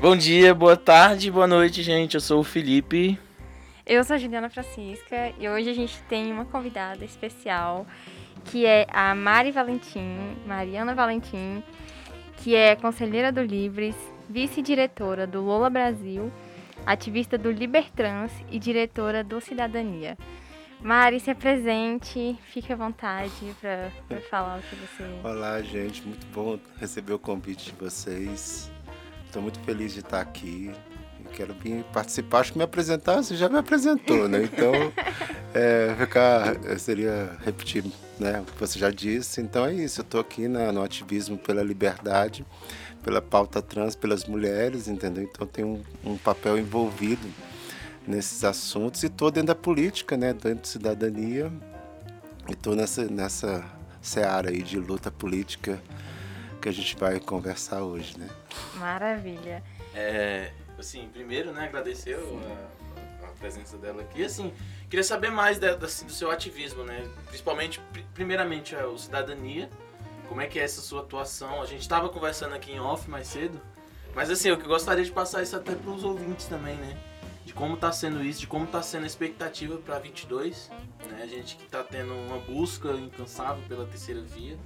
Bom dia, boa tarde, boa noite, gente. Eu sou o Felipe. Eu sou a Juliana Francisca e hoje a gente tem uma convidada especial que é a Mari Valentim, Mariana Valentim, que é conselheira do Livres, vice-diretora do Lola Brasil, ativista do Libertrans e diretora do Cidadania. Mari, se apresente, fique à vontade para falar o que você. Olá, gente, muito bom receber o convite de vocês. Estou muito feliz de estar aqui. quero vir participar. Acho que me apresentar, você já me apresentou, né? Então, é, ficar, seria repetir né, o que você já disse. Então é isso, eu estou aqui na, no ativismo pela liberdade, pela pauta trans, pelas mulheres, entendeu? Então tem um, um papel envolvido nesses assuntos e estou dentro da política, né, dentro de cidadania. E estou nessa, nessa seara aí de luta política que a gente vai conversar hoje, né? Maravilha. É, assim, primeiro, né, agradecer a, a, presença dela aqui. Assim, queria saber mais da, assim, do seu ativismo, né? Principalmente, primeiramente, a, o cidadania. Como é que é essa sua atuação? A gente estava conversando aqui em off mais cedo, mas assim, eu gostaria de passar isso até para os ouvintes também, né? De como está sendo isso, de como está sendo a expectativa para 22, né? A gente que está tendo uma busca incansável pela terceira via.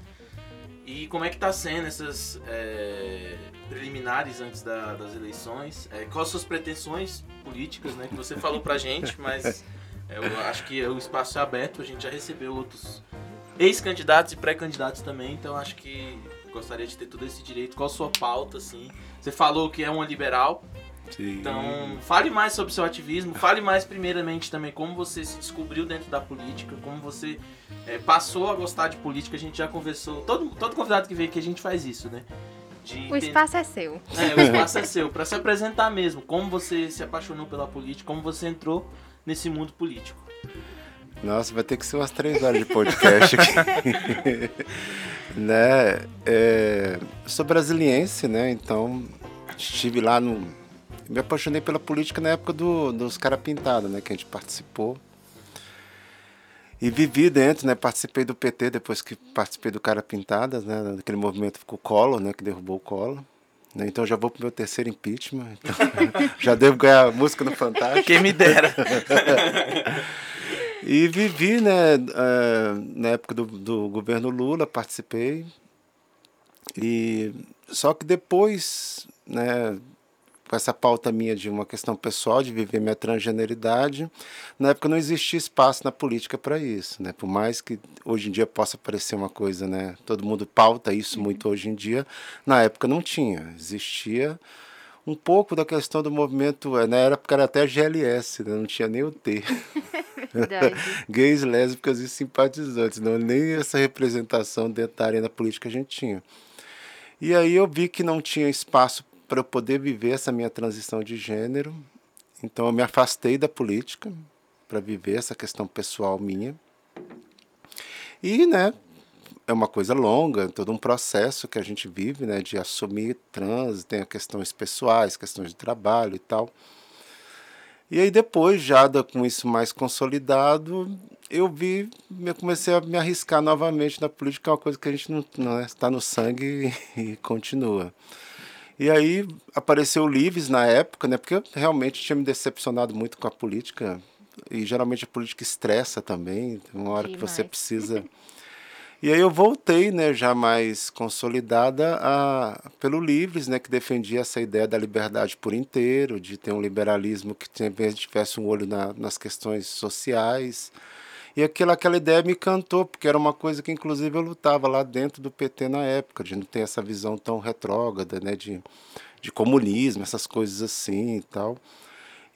E como é que está sendo essas é, preliminares antes da, das eleições? É, quais suas pretensões políticas, né? Que você falou pra gente, mas é, eu acho que o espaço é aberto, a gente já recebeu outros ex-candidatos e pré-candidatos também, então acho que gostaria de ter todo esse direito. Qual a sua pauta, assim? Você falou que é uma liberal, Sim. Então, fale mais sobre seu ativismo, fale mais primeiramente também como você se descobriu dentro da política, como você é, passou a gostar de política. A gente já conversou, todo, todo convidado que veio aqui a gente faz isso, né? De o espaço é seu. É, o espaço é seu, para se apresentar mesmo, como você se apaixonou pela política, como você entrou nesse mundo político. Nossa, vai ter que ser umas três horas de podcast aqui. né? É, sou brasiliense, né? Então estive lá no me apaixonei pela política na época do, dos Cara Pintada, né? Que a gente participou. E vivi dentro, né? Participei do PT depois que participei do Cara Pintadas, né? Naquele movimento ficou o Collor, né? Que derrubou o Collor. Né? Então já vou pro meu terceiro impeachment. Então, já devo ganhar música no Fantástico. Quem me dera. e vivi, né? Uh, na época do, do governo Lula, participei. E só que depois, né? Com essa pauta minha de uma questão pessoal, de viver minha transgeneridade, na época não existia espaço na política para isso, né? Por mais que hoje em dia possa parecer uma coisa, né? Todo mundo pauta isso uhum. muito hoje em dia, na época não tinha. Existia um pouco da questão do movimento, eh, na época era até GLS, né? não tinha nem o T. Gays, lésbicas e simpatizantes, não nem essa representação dentro da arena política a gente tinha. E aí eu vi que não tinha espaço para eu poder viver essa minha transição de gênero. Então eu me afastei da política para viver essa questão pessoal minha. E, né, é uma coisa longa, todo um processo que a gente vive, né, de assumir trans, tem questões pessoais, questões de trabalho e tal. E aí depois, já com isso mais consolidado, eu vi, eu comecei a me arriscar novamente na política, é uma coisa que a gente não está no sangue e continua. E aí apareceu o Lives na época, né? Porque eu realmente tinha me decepcionado muito com a política. E geralmente a política estressa também, uma hora Demais. que você precisa. E aí eu voltei, né, já mais consolidada a, pelo Livres, né, que defendia essa ideia da liberdade por inteiro, de ter um liberalismo que tivesse um olho na, nas questões sociais, e aquela, aquela ideia me encantou, porque era uma coisa que inclusive eu lutava lá dentro do PT na época, de não ter essa visão tão retrógrada, né, de, de comunismo, essas coisas assim e tal.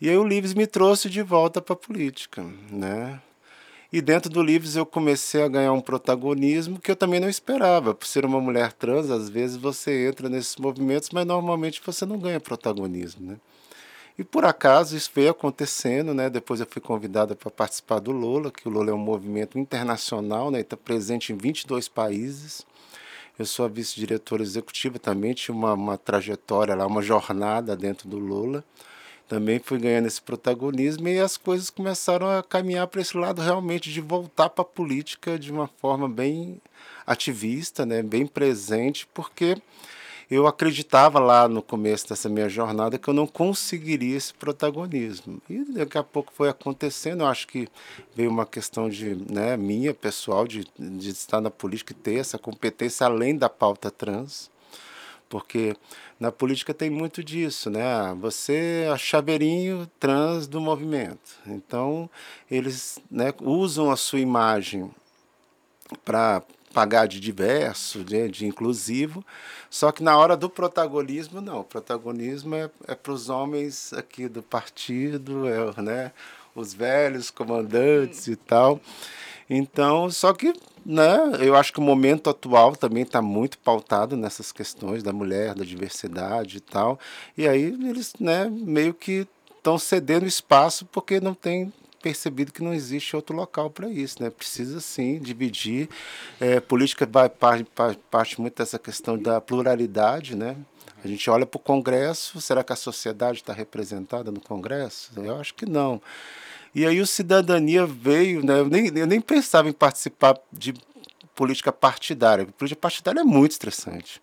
E aí o Livres me trouxe de volta para a política, né? E dentro do Livres eu comecei a ganhar um protagonismo que eu também não esperava. Por ser uma mulher trans, às vezes você entra nesses movimentos, mas normalmente você não ganha protagonismo, né? E por acaso isso veio acontecendo, né? Depois eu fui convidada para participar do Lula, que o Lula é um movimento internacional, né? Está presente em 22 países. Eu sou a vice-diretora executiva também, tinha uma, uma trajetória lá, uma jornada dentro do Lula. Também fui ganhando esse protagonismo e as coisas começaram a caminhar para esse lado realmente de voltar para a política de uma forma bem ativista, né? bem presente, porque eu acreditava lá no começo dessa minha jornada que eu não conseguiria esse protagonismo. E daqui a pouco foi acontecendo, eu acho que veio uma questão de né, minha, pessoal, de, de estar na política e ter essa competência além da pauta trans, porque na política tem muito disso, né? Você é chaveirinho trans do movimento. Então, eles né, usam a sua imagem para pagar de diverso, de, de, inclusivo, só que na hora do protagonismo, não. O protagonismo é, é para os homens aqui do partido, é, né, os velhos comandantes e tal. Então, só que né, eu acho que o momento atual também está muito pautado nessas questões da mulher, da diversidade e tal. E aí eles né, meio que estão cedendo espaço porque não tem percebido que não existe outro local para isso, né? Precisa sim dividir. É, política vai parte, parte muito dessa questão da pluralidade, né? A gente olha para o Congresso, será que a sociedade está representada no Congresso? Eu acho que não. E aí o Cidadania veio, né? Eu nem, eu nem pensava em participar de política partidária. política partidária é muito estressante.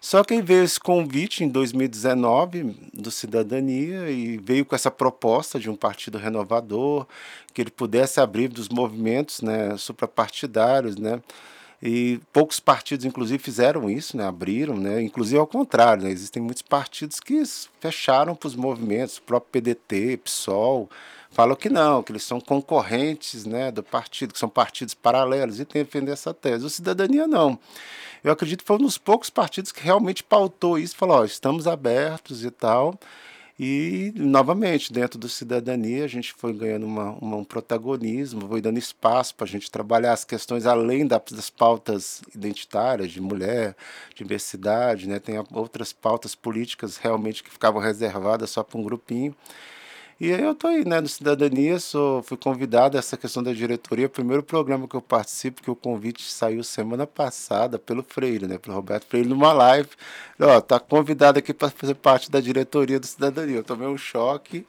Só que veio esse convite em 2019 do Cidadania e veio com essa proposta de um partido renovador, que ele pudesse abrir dos movimentos né, suprapartidários, né? E poucos partidos, inclusive, fizeram isso, né? abriram, né? inclusive ao contrário, né? existem muitos partidos que fecharam para os movimentos, o próprio PDT, PSOL, falam que não, que eles são concorrentes né, do partido, que são partidos paralelos, e tem defender essa tese. O Cidadania não eu acredito que foi um dos poucos partidos que realmente pautou isso, falou, estamos abertos e tal. E, novamente, dentro do Cidadania, a gente foi ganhando uma, uma um protagonismo, foi dando espaço para a gente trabalhar as questões além das pautas identitárias, de mulher, diversidade, né? tem outras pautas políticas realmente que ficavam reservadas só para um grupinho. E aí eu tô aí, né, no Cidadania, sou, fui convidado a essa questão da diretoria, primeiro programa que eu participo, que o convite saiu semana passada pelo Freire, né, pelo Roberto Freire, numa live, ó, tá convidado aqui para fazer parte da diretoria do Cidadania. Eu tomei um choque,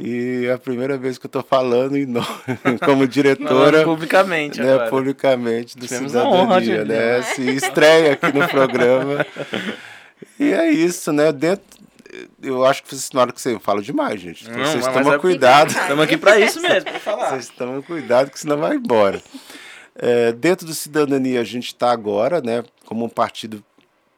e é a primeira vez que eu estou falando em nome, como diretora. publicamente, né, agora. Publicamente do Tivemos Cidadania, né? Se estreia aqui no programa. E é isso, né? Dentro, eu acho que vocês, na hora que você fala demais, gente. Então, vocês tomam é cuidado. Estamos aqui para isso mesmo, para falar. Vocês tomam cuidado, que senão vai embora. É, dentro do Cidadania, a gente está agora, né, como um partido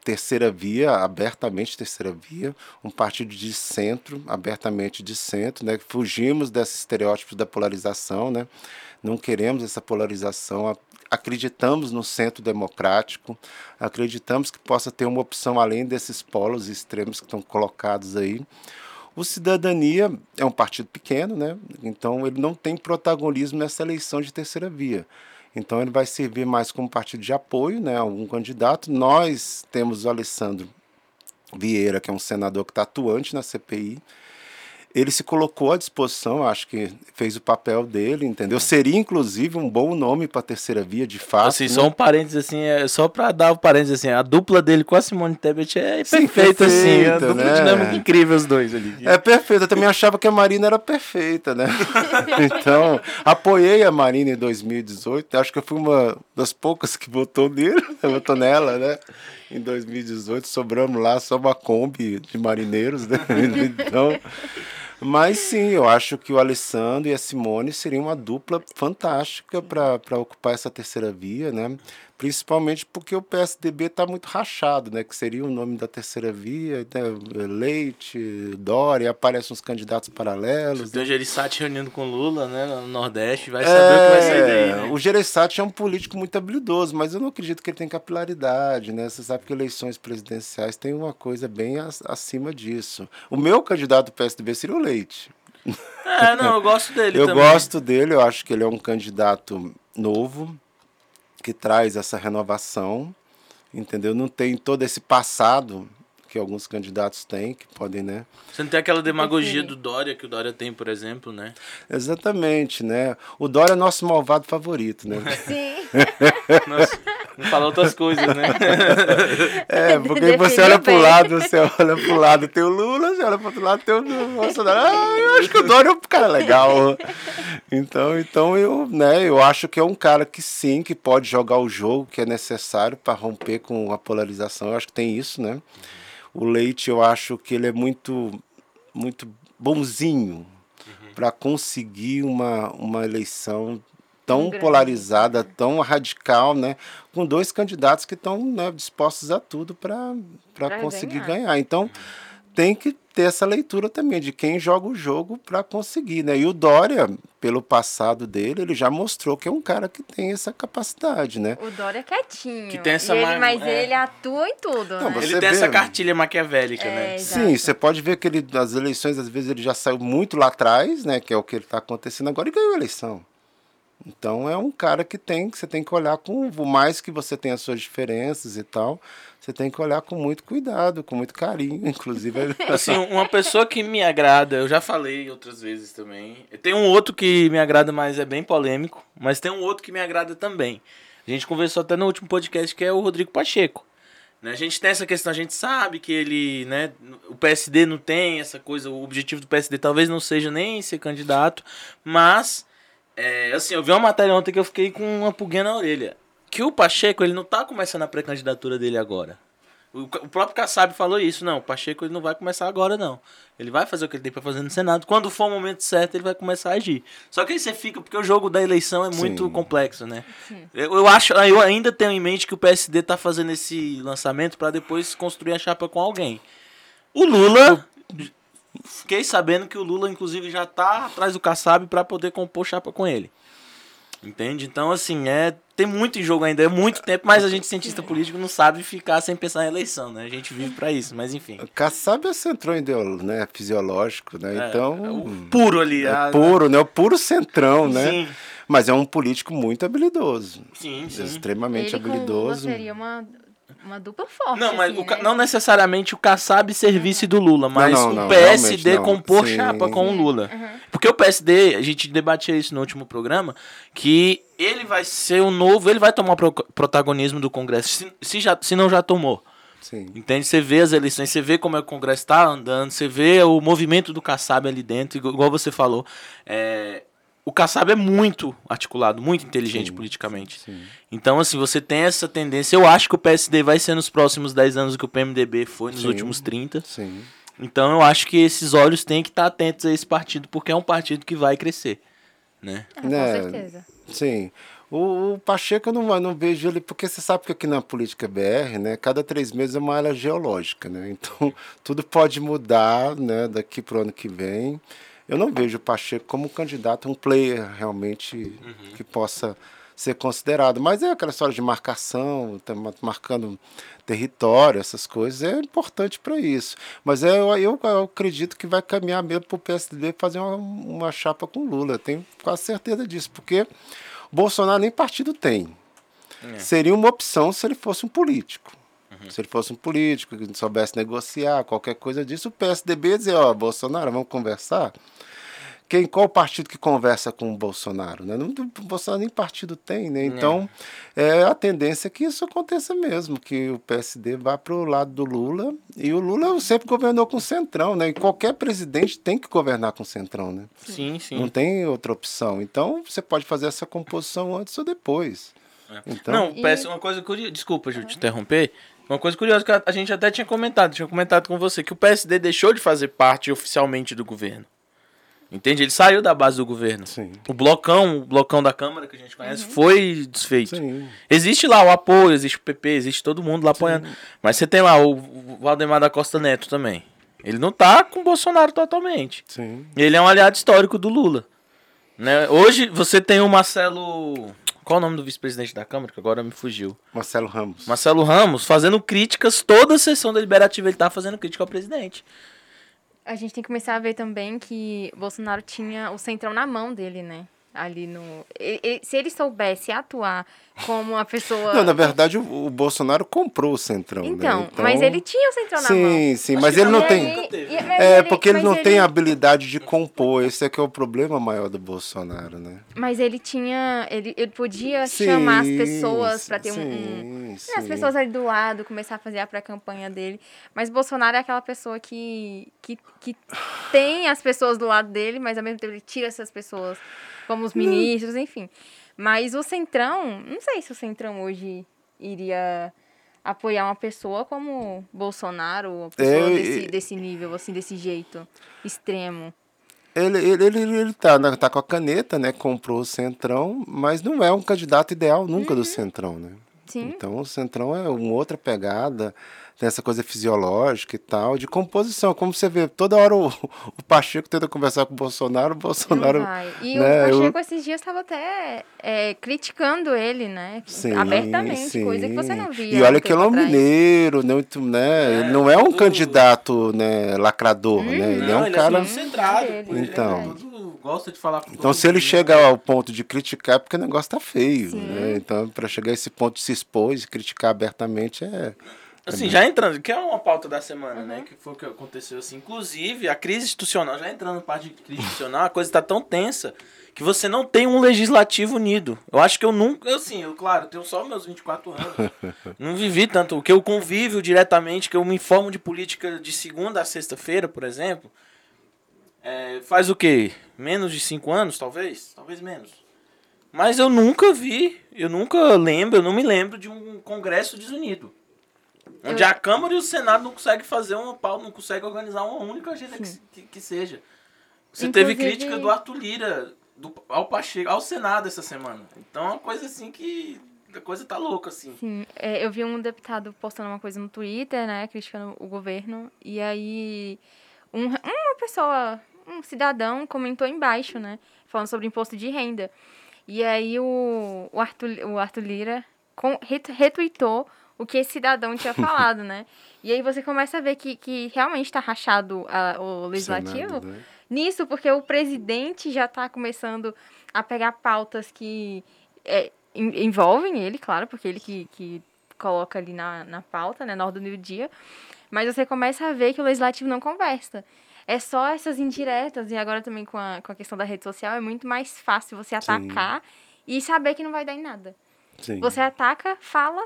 terceira via, abertamente terceira via, um partido de centro, abertamente de centro, né? Fugimos desses estereótipos da polarização, né? Não queremos essa polarização, acreditamos no centro democrático, acreditamos que possa ter uma opção além desses polos extremos que estão colocados aí. O Cidadania é um partido pequeno, né? então ele não tem protagonismo nessa eleição de terceira via. Então ele vai servir mais como partido de apoio né, a algum candidato. Nós temos o Alessandro Vieira, que é um senador que está atuante na CPI, ele se colocou à disposição, acho que fez o papel dele, entendeu? Seria, inclusive, um bom nome para a terceira via, de fato. Assim, né? só um parênteses, assim, é, só para dar o um parênteses, assim, a dupla dele com a Simone Tebet é Sim, perfeita, assim, a dupla né? dinâmica incrível os dois ali. É perfeita, eu também achava que a Marina era perfeita, né? então, apoiei a Marina em 2018, acho que eu fui uma das poucas que votou nele, votou nela, né? Em 2018, sobramos lá só uma Kombi de marineiros, né? Então... Mas sim, eu acho que o Alessandro e a Simone seriam uma dupla fantástica para ocupar essa terceira via, né? Principalmente porque o PSDB está muito rachado, né? Que seria o nome da terceira via, né? Leite, Dória, aparecem uns candidatos paralelos. Tem o Gereissati reunindo com Lula, né? No Nordeste, vai saber é, o que vai sair daí. Né? O Gereissati é um político muito habilidoso, mas eu não acredito que ele tem capilaridade, né? Você sabe que eleições presidenciais tem uma coisa bem acima disso. O meu candidato do PSDB seria o Leite. É, não, eu gosto dele eu também. gosto dele, eu acho que ele é um candidato novo, que traz essa renovação, entendeu? Não tem todo esse passado que alguns candidatos têm, que podem, né? Você não tem aquela demagogia do Dória, que o Dória tem, por exemplo, né? Exatamente, né? O Dória é nosso malvado favorito, né? Sim. Não falar outras coisas, né? É, porque você olha pro lado, você olha pro lado, tem o Lula, você olha pro outro lado, tem o Bolsonaro. Ah, eu acho que o Dória é um cara legal. Então, então eu, né, eu acho que é um cara que sim, que pode jogar o jogo que é necessário para romper com a polarização. Eu acho que tem isso, né? O Leite, eu acho que ele é muito, muito bonzinho uhum. para conseguir uma, uma eleição tão polarizada, tão radical, né? Com dois candidatos que estão né, dispostos a tudo para conseguir ganhar. ganhar. Então, tem que ter essa leitura também de quem joga o jogo para conseguir, né? E o Dória, pelo passado dele, ele já mostrou que é um cara que tem essa capacidade, né? O Dória é quietinho. Que tem essa ele, mas é. ele atua em tudo. Não, né? Ele tem vê, essa cartilha maquiavélica, é, né? Sim, você pode ver que ele, as eleições, às vezes, ele já saiu muito lá atrás, né? Que é o que ele está acontecendo agora, e ganhou a eleição. Então é um cara que tem que você tem que olhar com por mais que você tenha as suas diferenças e tal, você tem que olhar com muito cuidado, com muito carinho, inclusive. assim, uma pessoa que me agrada, eu já falei outras vezes também. Tem um outro que me agrada, mas é bem polêmico, mas tem um outro que me agrada também. A gente conversou até no último podcast que é o Rodrigo Pacheco. Né? A gente tem essa questão, a gente sabe que ele, né, o PSD não tem essa coisa, o objetivo do PSD talvez não seja nem ser candidato, mas é, assim, eu vi uma matéria ontem que eu fiquei com uma pulguinha na orelha. Que o Pacheco, ele não tá começando a pré-candidatura dele agora. O, o próprio Kassab falou isso, não, o Pacheco ele não vai começar agora, não. Ele vai fazer o que ele tem para fazer no Senado. Quando for o momento certo, ele vai começar a agir. Só que aí você fica, porque o jogo da eleição é muito Sim. complexo, né? Eu, eu, acho, eu ainda tenho em mente que o PSD tá fazendo esse lançamento para depois construir a chapa com alguém. O Lula Fiquei sabendo que o Lula, inclusive, já tá atrás do Kassab para poder compor chapa com ele. Entende? Então, assim, é tem muito em jogo ainda, é muito tempo, mas a gente, cientista político, não sabe ficar sem pensar em eleição, né? A gente vive para isso, mas enfim. O Kassab é centrão né? fisiológico, né? É, então. É o puro ali. É a, puro, né? O puro centrão, né? Sim. Mas é um político muito habilidoso. Sim, sim. Extremamente Ele habilidoso. Com seria uma uma dupla forte. Não, mas assim, o, né? não necessariamente o Kassab servisse do Lula, mas não, não, o PSD compor sim, chapa com o Lula. Uhum. Porque o PSD, a gente debatia isso no último programa, que ele vai ser o novo, ele vai tomar o protagonismo do Congresso, se, se, já, se não já tomou. Sim. Entende? Você vê as eleições, você vê como é que o Congresso está andando, você vê o movimento do Kassab ali dentro, igual você falou. É, o Kassab é muito articulado, muito inteligente sim, politicamente. Sim. Então, assim, você tem essa tendência. Eu acho que o PSD vai ser nos próximos 10 anos o que o PMDB foi nos sim, últimos 30. Sim. Então, eu acho que esses olhos têm que estar atentos a esse partido, porque é um partido que vai crescer. Né? Ah, com é, certeza. Sim. O, o, Pacheco eu não, não vejo ele, porque você sabe que aqui na política BR, né, cada três meses é uma área geológica, né? Então, tudo pode mudar né, daqui para o ano que vem eu não vejo o Pacheco como um candidato, um player realmente uhum. que possa ser considerado. Mas é aquela história de marcação, tá marcando território, essas coisas, é importante para isso. Mas é, eu, eu, eu, acredito que vai caminhar mesmo para o PSD fazer uma, uma chapa com Lula. Tenho quase certeza disso, porque Bolsonaro nem partido tem. É. Seria uma opção se ele fosse um político. Uhum. Se ele fosse um político que soubesse negociar, qualquer coisa disso, o PSDB ia dizer, ó, oh, Bolsonaro, vamos conversar. Quem, qual partido que conversa com o Bolsonaro? Né? Não, o Bolsonaro nem partido tem, né? Então, é. é a tendência é que isso aconteça mesmo, que o PSD vá para o lado do Lula. E o Lula sempre governou com o Centrão, né? E qualquer presidente tem que governar com o Centrão, né? Sim, sim. Não tem outra opção. Então, você pode fazer essa composição antes ou depois. É. Então, não, peço uma coisa curiosa. Desculpa, Ju, te interromper. Uma coisa curiosa que a gente até tinha comentado, tinha comentado com você, que o PSD deixou de fazer parte oficialmente do governo. Entende? Ele saiu da base do governo. Sim. O blocão, o blocão da Câmara que a gente conhece, uhum. foi desfeito. Sim. Existe lá o apoio, existe o PP, existe todo mundo lá apoiando. Sim. Mas você tem lá o Valdemar da Costa Neto também. Ele não tá com o Bolsonaro totalmente. Sim. Ele é um aliado histórico do Lula. Né? Hoje você tem o Marcelo. Qual o nome do vice-presidente da Câmara? Que agora me fugiu. Marcelo Ramos. Marcelo Ramos fazendo críticas, toda a sessão deliberativa ele tá fazendo crítica ao presidente. A gente tem que começar a ver também que Bolsonaro tinha o centrão na mão dele, né? Ali no. ele- se ele soubesse atuar como uma pessoa. Não, na verdade, o, o Bolsonaro comprou o Centrão, então, né? mas ele tinha o centrão na mão. Sim, sim, mas ele não tem... É, porque ele não tem a habilidade de compor, esse é que é o problema maior do Bolsonaro, né? Mas ele tinha. Ele, ele podia Sim, chamar as pessoas pra ter um- sim, um. sim. As pessoas ali do lado, começar a fazer a pré-campanha dele. Mas Bolsonaro é aquela pessoa que, que, que tem as pessoas do lado dele, mas ao mesmo tempo ele tira essas pessoas, como os ministros, enfim. Mas o Centrão, não sei se o Centrão hoje iria apoiar uma pessoa como Bolsonaro, uma pessoa É, desse, desse nível, assim, desse jeito extremo. Ele, ele, ele, ele tá, né, tá com a caneta, né? Comprou o Centrão, mas não é um candidato ideal nunca do Centrão, né? Sim. Então o Centrão é uma outra pegada, tem essa coisa fisiológica e tal, de composição. Como você vê, toda hora o, o Pacheco tenta conversar com o Bolsonaro, o Bolsonaro. E né, o eu- Pacheco esses dias estava até é, criticando ele, né? Sim, Abertamente, sim. coisa que você não via. E olha que ele é um mineiro, não, né? ele não é um tudo- candidato né, lacrador, né? Ele é Não, um ele cara. é ele é Então. gosta de falar com Então, todo se ele mundo, chega né? ao ponto de criticar, é porque o negócio tá feio, Sim. né? Então, para chegar a esse ponto de se expor e criticar abertamente é. Assim, já entrando, que é uma pauta da semana, Uhum. né? Que foi o que aconteceu assim. Inclusive, a crise institucional, já entrando na parte de crise institucional, a coisa está tão tensa que você não tem um legislativo unido. Eu acho que eu nunca, eu sim, eu, claro, tenho só meus 24 anos. não vivi tanto. O que eu convivo diretamente, que eu me informo de política de segunda a sexta-feira, por exemplo, é, faz o quê? Menos de 5 anos, talvez? Talvez menos. Mas eu nunca vi, eu nunca lembro, eu não me lembro de um congresso desunido. Onde Eu- a Câmara e o Senado não conseguem fazer uma não conseguem organizar uma única agenda que, que, que seja. Você teve Inclusive- crítica do Arthur Lira do, ao Pacheco, ao Senado essa semana. Então é uma coisa assim que. A coisa tá louca, assim. Sim, é, eu vi um deputado postando uma coisa no Twitter, né, criticando o governo, e aí um- uma pessoa, um cidadão comentou embaixo, né, falando sobre imposto de renda. E aí o, o, Arthur, o Arthur Lira com, ret- retweetou o que esse cidadão tinha falado, né? E aí você começa a ver que, que realmente está rachado a- o legislativo Senado, né? nisso, porque o presidente já está começando a pegar pautas que é, en- envolvem ele, claro, porque ele que, que coloca ali na, na pauta, né, na ordem do dia. Mas você começa a ver que o legislativo não conversa. É só essas indiretas, e agora também com a, com a questão da rede social, é muito mais fácil você atacar e saber que não vai dar em nada. Sim. Você ataca, fala,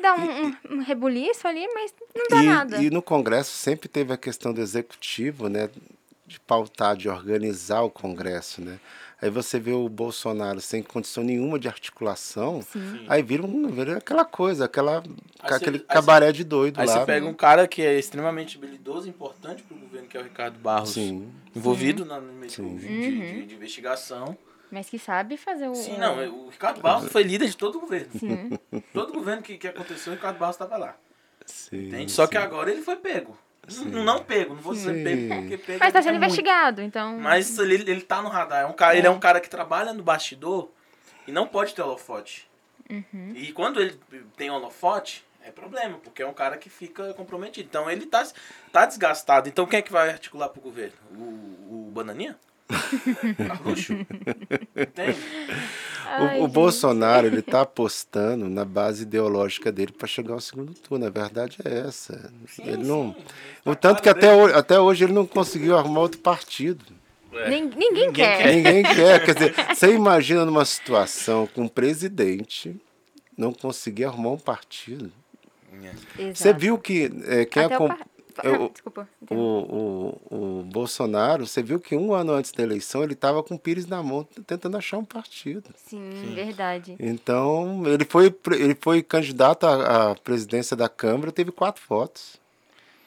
dá um, um, um rebuliço ali, mas não dá nada. E, e no Congresso sempre teve a questão do executivo, né? De pautar, de organizar o Congresso, né? Aí você vê o Bolsonaro sem condição nenhuma de articulação, Sim. aí vira, um, vira aquela coisa, aquela, Aí aquele cê- aí cabaré de doido Aí lá. você pega um cara que é extremamente habilidoso e importante pro governo, que é o Ricardo Barros, Sim. envolvido na no meio Sim. de, Uhum. de- de investigação. Mas que sabe fazer o. Sim, não, o Ricardo Barros foi líder de todo o governo. Sim. Todo governo que, que aconteceu, o Ricardo Barros estava lá. Sim, Entende? Só que sim. agora ele foi pego. Não, não pego, não vou dizer Sim. pego, porque pego Mas tá é sendo muito. investigado, então. Mas ele, ele tá no radar. É um cara, Ele é um cara que trabalha no bastidor e não pode ter holofote. Uhum. E quando ele tem holofote, é problema, porque é um cara que fica comprometido. Então ele tá, tá desgastado. Então quem é que vai articular pro governo? O, o Bananinha? Ai, O, o. Bolsonaro, ele tá apostando na base ideológica dele para chegar ao segundo turno. A verdade é essa. ele não... sim. O tanto que até hoje, até hoje ele não conseguiu arrumar outro partido. É. Nin- ninguém, Ninguém quer. quer. Ninguém quer. Quer dizer, você imagina numa situação com um presidente não conseguir arrumar um partido. Exato. Você viu que é, quem Até acom- o par... eu- Ah, Desculpa. o, o, o Bolsonaro, você viu que um ano antes da eleição ele estava com o Pires na mão tentando achar um partido. Sim, verdade. Então, ele foi, ele foi candidato à, à presidência da Câmara, teve quatro votos.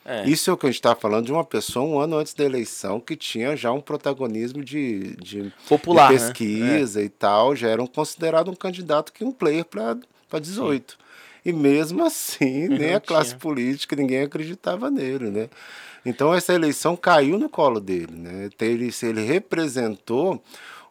É. Isso é o que a gente está falando de uma pessoa um ano antes da eleição que tinha já um protagonismo de, de, Popular, de né? pesquisa e tal, já era um considerado um candidato que um player para 18. E mesmo assim, nem Não a classe tinha. política, ninguém acreditava nele, né? Então essa eleição caiu no colo dele, né? Ele, ele representou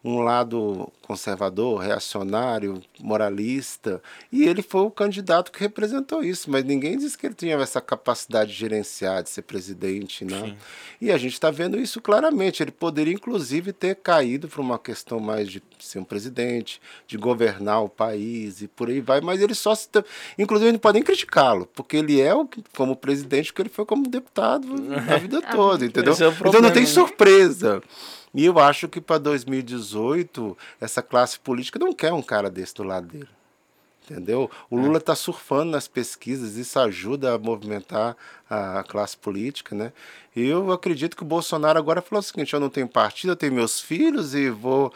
um lado conservador, reacionário, moralista, e ele foi o candidato que representou isso, mas ninguém disse que ele tinha essa capacidade de gerenciar, de ser presidente, né? Sim. E a gente está vendo isso claramente. Ele poderia, inclusive, ter caído para uma questão mais de ser um presidente, de governar o país e por aí vai, mas ele só se. Inclusive, não podem criticá-lo, porque ele é o como presidente, porque ele foi como deputado a vida ah, toda, entendeu? É então não tem né? surpresa. E eu acho que para 2018, essa classe política não quer um cara desse do lado dele. Entendeu? O é. Lula está surfando nas pesquisas, isso ajuda a movimentar a classe política, né? E eu acredito que o Bolsonaro agora falou o seguinte: eu não tenho partido, eu tenho meus filhos e vou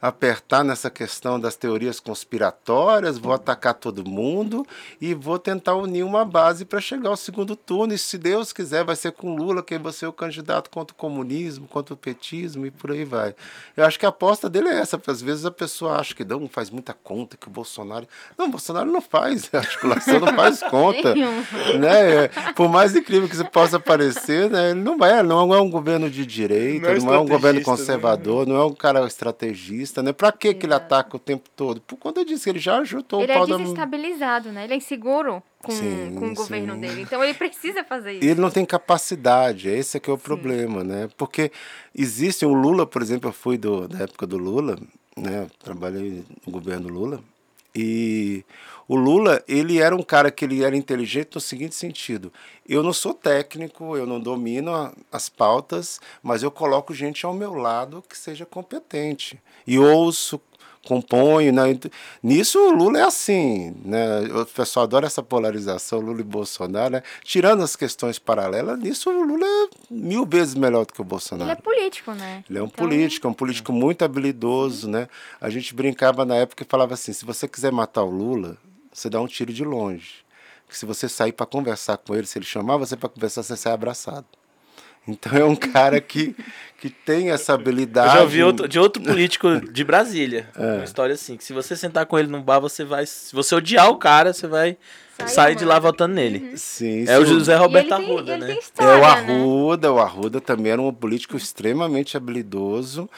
apertar nessa questão das teorias conspiratórias, vou atacar todo mundo e vou tentar unir uma base para chegar ao segundo turno. E se Deus quiser, vai ser com Lula, quem vai ser o candidato contra o comunismo, contra o petismo e por aí vai. Eu acho que a aposta dele é essa, porque às vezes a pessoa acha que não faz muita conta, que o Bolsonaro. Não, o Bolsonaro não faz, a articulação não faz conta. né? Por mais incrível que isso possa parecer, né? ele não é, não é um governo de direita, não é, não é um governo né? conservador, né? não é um cara estrategista né? Pra que, que ele ataca o tempo todo? Por conta disso, ele já ajudou ele o pau é desestabilizado, da... né? Ele é inseguro com, sim, com o governo sim. dele. Então ele precisa fazer isso. Ele não tem capacidade, esse é que é o sim. problema, né? Porque existe o Lula, por exemplo, eu fui do, da época do Lula, né? Trabalhei no governo Lula. E o Lula, ele era um cara que ele era inteligente no seguinte sentido: eu não sou técnico, eu não domino as pautas, mas eu coloco gente ao meu lado que seja competente. E ouço, componho. Né? Nisso o Lula é assim. Né? O pessoal adora essa polarização, Lula e Bolsonaro. Né? Tirando as questões paralelas, nisso o Lula é mil vezes melhor do que o Bolsonaro. Ele é político, né? Ele é um então... político, é um político muito habilidoso. Né? A gente brincava na época e falava assim: se você quiser matar o Lula, você dá um tiro de longe. Que se você sair para conversar com ele, se ele chamar você para conversar, você sai abraçado. Então é um cara que, que tem essa habilidade. Eu já ouvi outro, de outro político de Brasília. É. Uma história assim: que se você sentar com ele num bar, você vai. Se você odiar o cara, você vai sair de lá votando nele. Uhum. Sim, é sim. o José Roberto Arruda, né? História, é o né? Arruda, né? o Arruda também era um político extremamente habilidoso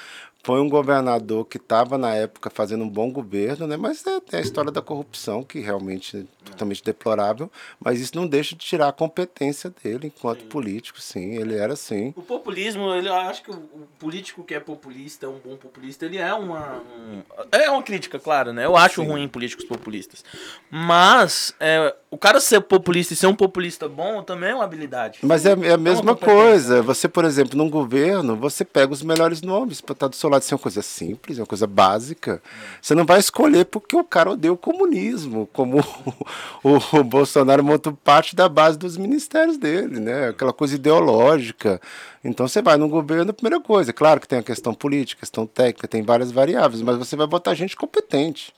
foi um governador que estava na época fazendo um bom governo, né? Mas é, é, a história da corrupção que realmente é totalmente deplorável, mas isso não deixa de tirar a competência dele enquanto sim. político, sim, ele era assim. O populismo, ele, eu acho que o, o, político que é populista, um bom populista, ele é uma um, é uma crítica, claro, né? Eu acho sim. ruim políticos populistas, mas é, o cara ser populista e ser um populista bom também é uma habilidade. Mas é, é a mesma é coisa. Você, por exemplo, num governo, você pega os melhores nomes para estar do seu lado. Isso é uma coisa simples, é uma coisa básica. Você não vai escolher porque o cara odeia o comunismo, como o, o Bolsonaro monta parte da base dos ministérios dele, né? Aquela coisa ideológica. Então você vai no governo, primeira coisa, claro que tem a questão política, questão técnica, tem várias variáveis, mas você vai botar gente competente.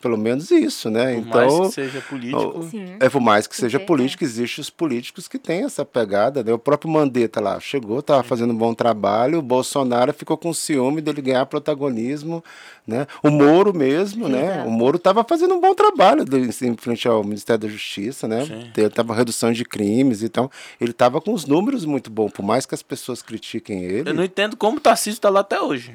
Pelo menos isso, né? Por então, mais que seja político. Sim. É por mais que seja é. político, existem os políticos que têm essa pegada. Né? O próprio Mandetta lá chegou, estava fazendo um bom trabalho, o Bolsonaro ficou com ciúme dele ganhar protagonismo. Né? O Moro mesmo, né? O Moro estava fazendo um bom trabalho em frente ao Ministério da Justiça, né? Tava redução de crimes e então ele estava com os números muito bons, por mais que as pessoas critiquem ele. Eu não entendo como o Tarcísio está lá até hoje.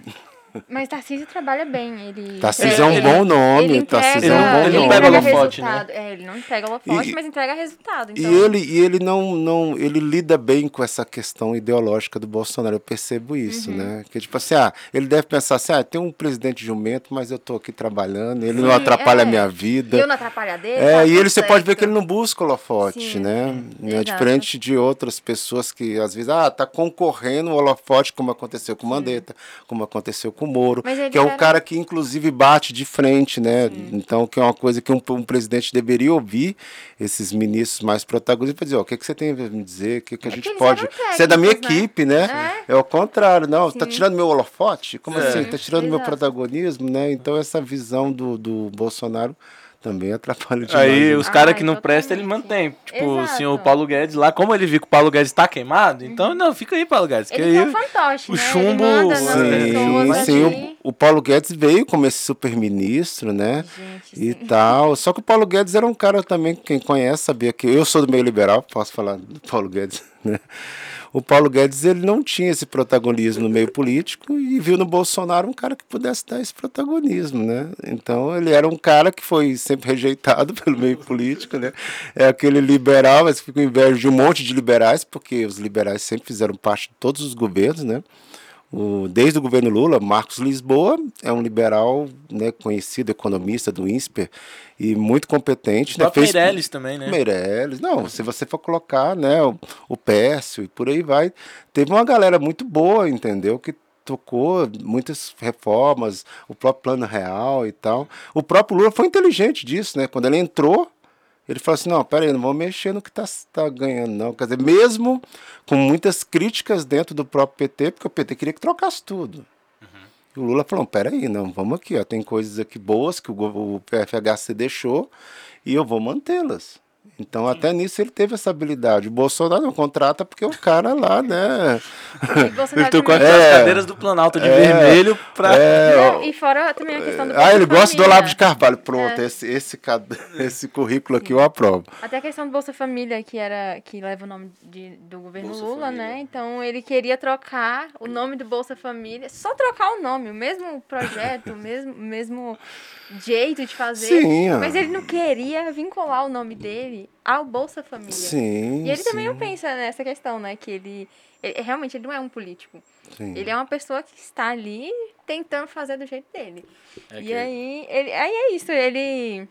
Mas Tarcísio trabalha bem. Ele, Tarcísio é um bom nome. Ele entrega, Tarcísio é um bom ele nome. Pega holofote, né? É, ele não pega holofote, mas entrega resultado. Então... E ele, e ele não, não. Ele lida bem com essa questão ideológica do Bolsonaro. Eu percebo isso, uhum. né? Que tipo assim, ah, ele deve pensar assim, ah, tem um presidente jumento, mas eu tô aqui trabalhando, ele Sim, não atrapalha é. a minha vida. Eu não atrapalho a dele. É, tá e ele você pode ver que ele não busca holofote, Sim, né? É diferente de outras pessoas que às vezes, ah, tá concorrendo o holofote, como aconteceu com o Mandetta, como aconteceu com o Moro, que é o cara que inclusive bate de frente, né? Sim. Então, que é uma coisa que um, um, presidente deveria ouvir esses ministros mais protagonistas para dizer, ó, o que, que você tem a me dizer, o que, que a é gente pode. Você é da minha né? equipe, né? É. é o contrário, não, tá Sim. tá tirando meu holofote? Como é. assim? Tá tirando Exato. meu protagonismo, né? Então essa visão do, do Bolsonaro também atrapalha demais. Aí né? os caras que não prestam, ele mantém. Tipo, Exato. o senhor Paulo Guedes lá, como ele viu que o Paulo Guedes está queimado, então, não, fica aí, Paulo Guedes. Ele que aí, é um fantoche, o né? chumbo. Sim, sim. O, o, Paulo Guedes veio como esse super-ministro, né? Gente, e sim. tal. Só que o Paulo Guedes era um cara também, quem conhece, sabia que eu sou do meio liberal, posso falar do Paulo Guedes, né? O Paulo Guedes ele não tinha esse protagonismo no meio político e viu no Bolsonaro um cara que pudesse dar esse protagonismo, né? Então ele era um cara que foi sempre rejeitado pelo meio político, né? É aquele liberal, mas fica inveja de um monte de liberais, porque os liberais sempre fizeram parte de todos os governos, né? O, desde o governo Lula, Marcos Lisboa é um liberal né, conhecido, economista do INSPER e muito competente. O né, fez, Meirelles também, né? Meirelles, não, se você for colocar né, o, o Pércio e por aí vai, teve uma galera muito boa, entendeu? Que tocou muitas reformas, o próprio plano real e tal. O próprio Lula foi inteligente disso, né? Quando ele entrou, ele falou assim: não, peraí, não vou mexer no que está tá ganhando, não. Quer dizer, mesmo com muitas críticas dentro do próprio PT, porque o PT queria que trocasse tudo. Uhum. E o Lula falou: peraí, não, vamos aqui, ó, tem coisas aqui boas que o, o PFHC deixou e eu vou mantê-las. Então, Sim. até nisso ele teve essa habilidade. O Bolsonaro não contrata porque o cara lá, né? Ele com as é, cadeiras do Planalto de é, vermelho pra. É, e fora também a questão do. Ah, ele gosta do Olavo de Carvalho. Pronto, é. esse, esse, esse currículo aqui eu aprovo. Até a questão do Bolsa Família, que, era, que leva o nome de, do governo Bolsa Lula, Família. né? Então ele queria trocar o nome do Bolsa Família, só trocar o nome, o mesmo projeto, o mesmo, mesmo jeito de fazer. Sim, mas ele não queria vincular o nome dele ao Bolsa Família. Sim. E ele sim. também não pensa nessa questão, né? Que ele, ele realmente ele não é um político. Sim. Ele é uma pessoa que está ali tentando fazer do jeito dele. É e aí, ele, aí é isso, ele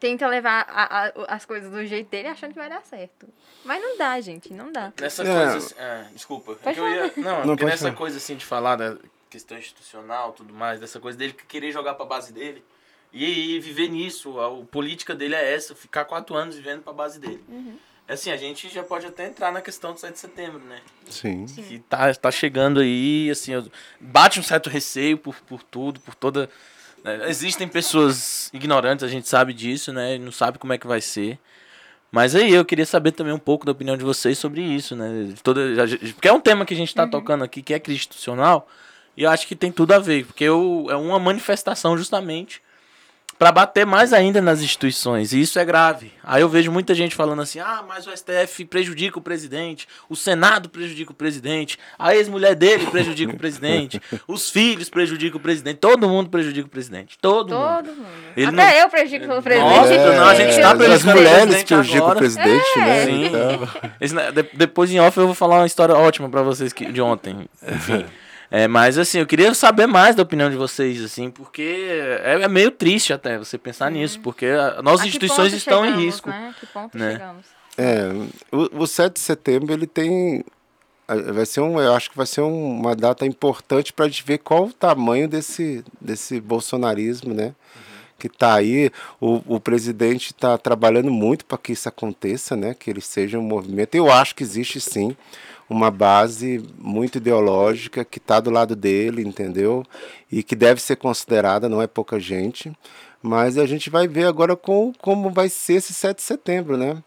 tenta levar a, a, as coisas do jeito dele achando que vai dar certo. Mas não dá, gente, não dá. Nessa é. coisa. Assim, ah, desculpa. É eu ia, não, não porque nessa falar. coisa assim de falar da questão institucional tudo mais, dessa coisa dele querer jogar pra base dele. E, e, viver nisso, a, a, política dele é essa, ficar quatro anos vivendo pra base dele. Uhum. Assim, a gente já pode até entrar na questão do 7 de setembro, né? Sim. Que tá, tá chegando aí, assim, bate um certo receio por, por tudo, por toda. Né? Existem pessoas ignorantes, a gente sabe disso, né? Não sabe como é que vai ser. Mas aí eu queria saber também um pouco da opinião de vocês sobre isso, né? Toda, porque é um tema que a gente está uhum. tocando aqui, que é crise institucional, e eu acho que tem tudo a ver, porque eu, é uma manifestação justamente para bater mais ainda nas instituições. E isso é grave. Aí eu vejo muita gente falando assim: ah, mas o STF prejudica o presidente, o Senado prejudica o presidente, a ex-mulher dele prejudica o presidente, os filhos prejudicam o presidente, todo mundo prejudica o presidente. Todo, todo mundo. mundo. Ele Até não... eu prejudico o presidente. Nossa, é, não, a gente está prejudicando As mulheres prejudicam o presidente, é. né? Sim. Então... Esse, depois em off eu vou falar uma história ótima para vocês que, de ontem. Enfim. É, mas assim, eu queria saber mais da opinião de vocês, assim, porque é, é meio triste até você pensar uhum. nisso, porque nossas instituições estão chegamos, em risco. Né? Que ponto né? chegamos? É, o, o 7 de setembro ele tem vai ser um, eu acho que vai ser um, uma data importante para a gente ver qual o tamanho desse, desse bolsonarismo, né? Uhum. Que está aí, o, o presidente está trabalhando muito para que isso aconteça, né? Que ele seja um movimento. Eu acho que existe sim uma base muito ideológica que está do lado dele, entendeu? E que deve ser considerada, não é pouca gente. Mas a gente vai ver agora com, como vai ser esse 7 de setembro, né?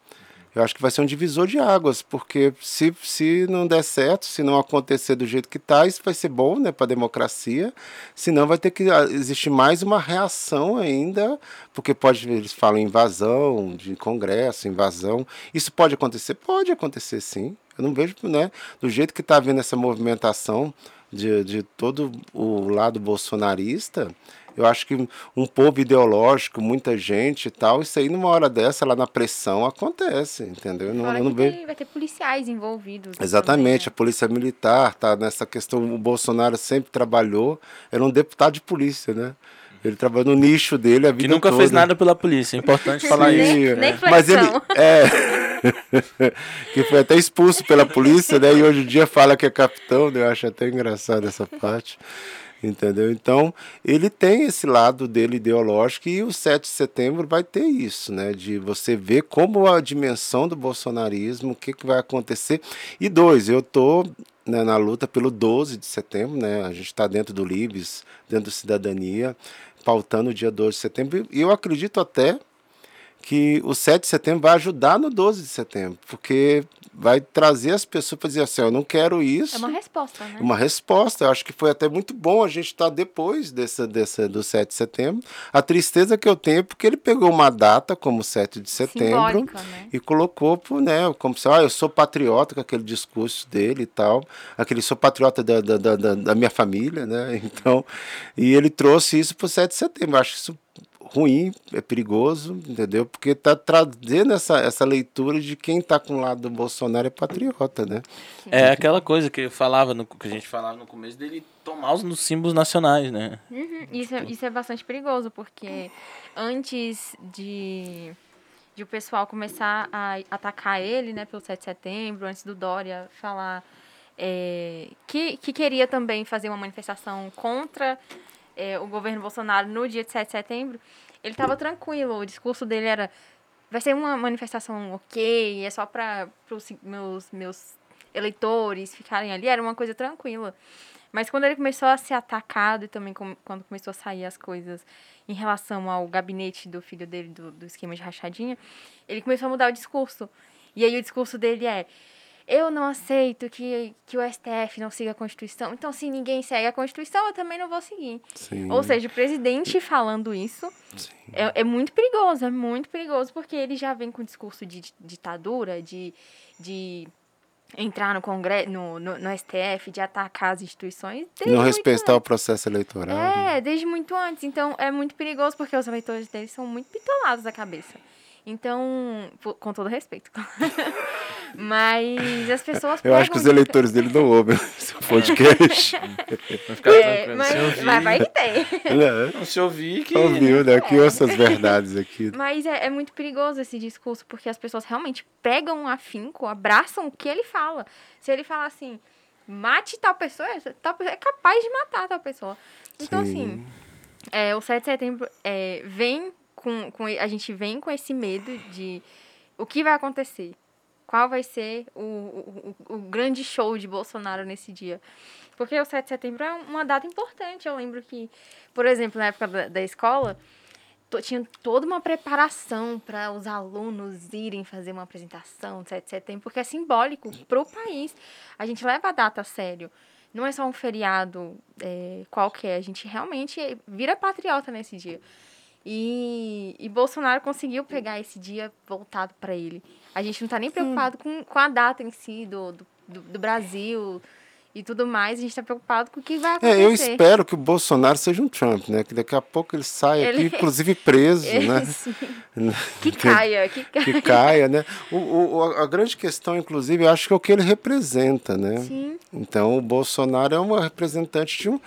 Eu acho que vai ser um divisor de águas, porque se, se não der certo, se não acontecer do jeito que está, isso vai ser bom né, para a democracia. Senão vai ter que ah, existir mais uma reação ainda, porque pode, eles falam invasão de Congresso, invasão. Isso pode acontecer? Pode acontecer sim. Eu não vejo, né, do jeito que está havendo essa movimentação de, de todo o lado bolsonarista, eu acho que um povo ideológico, muita gente e tal, isso aí numa hora dessa, lá na pressão, acontece, entendeu? Eu não, não vejo... Vai ter policiais envolvidos. Exatamente, também, né? a polícia militar tá nessa questão, o Bolsonaro sempre trabalhou, era um deputado de polícia, né? Ele trabalhou no nicho dele a vida Que nunca toda. fez nada pela polícia, é importante falar isso. Nem, nem Mas ele é que foi até expulso pela polícia, né? E hoje em dia fala que é capitão, né? Eu acho até engraçado essa parte. Entendeu? Então, ele tem esse lado dele ideológico e o 7 de setembro vai ter isso, né? De você ver como a dimensão do bolsonarismo, o que, que vai acontecer. E dois, eu tô né, na luta pelo 12 de setembro, né? A gente está dentro do Libes, dentro do Cidadania, pautando o dia 12 de setembro. E eu acredito até que o 7 de setembro vai ajudar no 12 de setembro, porque vai trazer as pessoas para dizer assim, eu não quero isso. É uma resposta, né? Uma resposta. Eu acho que foi até muito bom a gente estar tá depois dessa, dessa, do 7 de setembro. A tristeza que eu tenho é porque ele pegou uma data como 7 de setembro né? e colocou, né, como se, ah, eu sou patriota com aquele discurso dele e tal. Aquele sou patriota da, da, da, da minha família, né? Então, e ele trouxe isso para o 7 de setembro. Eu acho isso ruim, é perigoso, entendeu? Porque está trazendo essa, essa leitura de quem está com o lado do Bolsonaro é patriota, né? É aquela coisa que eu falava no, que a gente falava no começo dele tomar os símbolos nacionais, né? Uhum. Isso, é, isso é bastante perigoso, porque antes de, de o pessoal começar a atacar ele, né, pelo 7 de setembro, antes do Dória falar é, que, que queria também fazer uma manifestação contra é, o governo Bolsonaro no dia de 7 de setembro, ele estava tranquilo. O discurso dele era: vai ser uma manifestação ok, é só para os meus, meus eleitores ficarem ali. Era uma coisa tranquila. Mas quando ele começou a ser atacado e também com, quando começou a sair as coisas em relação ao gabinete do filho dele, do, do esquema de rachadinha, ele começou a mudar o discurso. E aí o discurso dele é: eu não aceito que, que o STF não siga a Constituição. Então, se ninguém segue a Constituição, eu também não vou seguir. Sim. Ou seja, o presidente falando isso é, é, muito perigoso, é muito perigoso, porque ele já vem com discurso de ditadura, de, de entrar no Congresso, no, no, no, STF, de atacar as instituições. Não respeitar antes. o processo eleitoral. É, desde muito antes. Então, é muito perigoso, porque os eleitores dele são muito pitolados da cabeça. Então, com todo respeito. Mas as pessoas. Eu acho que os eleitores dele não ouvem esse podcast. vai ficar é, mas, se Vai, vai que tem. Não, não se ouvir que. Ouviu, né? Que é. essas verdades aqui. Mas é, é, muito perigoso esse discurso, porque as pessoas realmente pegam um afinco, abraçam o que ele fala. Se ele fala assim, mate tal pessoa, tal pessoa é capaz de matar tal pessoa. Então, Sim. assim, é, o 7 de setembro é, vem com, com. A gente vem com esse medo de o que vai acontecer qual vai ser o, o, o, grande show de Bolsonaro nesse dia. Porque o 7 de setembro é uma data importante. Eu lembro que, por exemplo, na época da, da escola, tinha toda uma preparação para os alunos irem fazer uma apresentação 7 de setembro, porque é simbólico para o país. A gente leva a data a sério. Não é só um feriado é, qualquer, a gente realmente vira patriota nesse dia. E, e Bolsonaro conseguiu pegar esse dia voltado para ele. A gente não está nem preocupado com, com a data em si do, do, do Brasil, e tudo mais, a gente está preocupado com o que vai acontecer. É, eu espero que o Bolsonaro seja um Trump, né? Que daqui a pouco ele saia ele... aqui, inclusive preso, né? Sim. Que caia, que caia. Que caia, né? O, o, a grande questão, inclusive, eu acho que é o que ele representa, né? Sim. Então, o Bolsonaro é uma representante de um...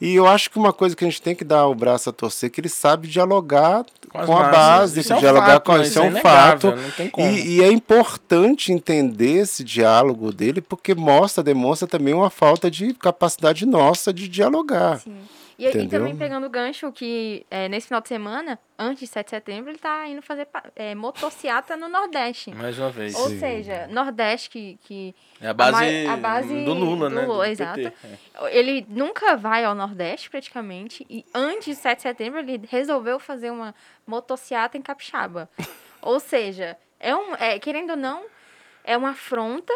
E eu acho que uma coisa que a gente tem que dar o braço a torcer é que ele sabe dialogar com, com a base, isso é dialogar com né? isso é um é fato. E, e, é importante entender esse diálogo dele, porque mostra, demonstra também uma falta de capacidade nossa de dialogar. Sim. E, e, também pegando o gancho que é, nesse final de semana, antes de 7 de setembro, ele está indo fazer é, motociata no Nordeste. Mais uma vez. Ou Sim. seja, Nordeste que, que é a base, a, a base do Lula, do né? Do exato. PT, é. Ele nunca vai ao Nordeste, praticamente, e antes de 7 de setembro ele resolveu fazer uma motociata em Capixaba. ou seja, é um, é, querendo ou não, é uma afronta,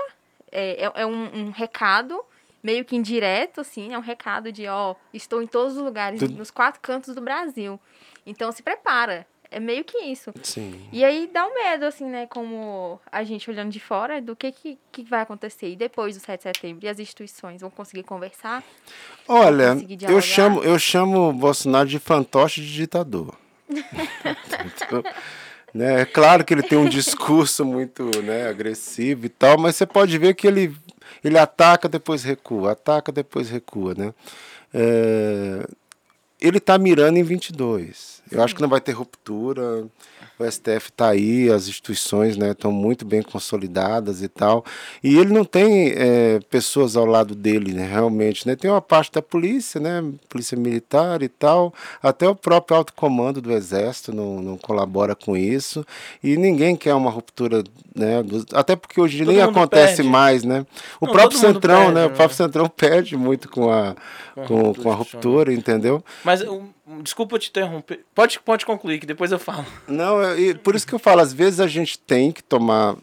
é, é, é um, um recado meio que indireto, assim, é um recado de, ó, estou em todos os lugares, Tudo... nos quatro cantos do Brasil. Então se prepara. É meio que isso. Sim. E aí dá um medo, assim, né? Como a gente olhando de fora, do que, que, que vai acontecer. E depois do 7 de setembro, e as instituições vão conseguir conversar? Olha, eu chamo, eu chamo o Bolsonaro de fantoche de ditador. então, né, é claro que ele tem um discurso muito né, agressivo e tal, mas você pode ver que ele ele ataca, depois recua, ataca, depois recua, né? É, ele está mirando em 22. Eu acho que não vai ter ruptura o STF está aí, as instituições estão né, muito bem consolidadas e tal. E ele não tem é, pessoas ao lado dele, né, realmente. Né? Tem uma parte da polícia, né, polícia militar e tal. Até o próprio alto comando do Exército não, não colabora com isso. E ninguém quer uma ruptura, né, do, até porque hoje todo nem acontece perde. mais. Né? O não, próprio Centrão, perde, né, o próprio Centrão perde muito com a, com, com a ruptura, entendeu? Mas mas um, desculpa te interromper. Pode, pode concluir, que depois eu falo. Não, é, por isso que eu falo, às vezes a gente tem que tomar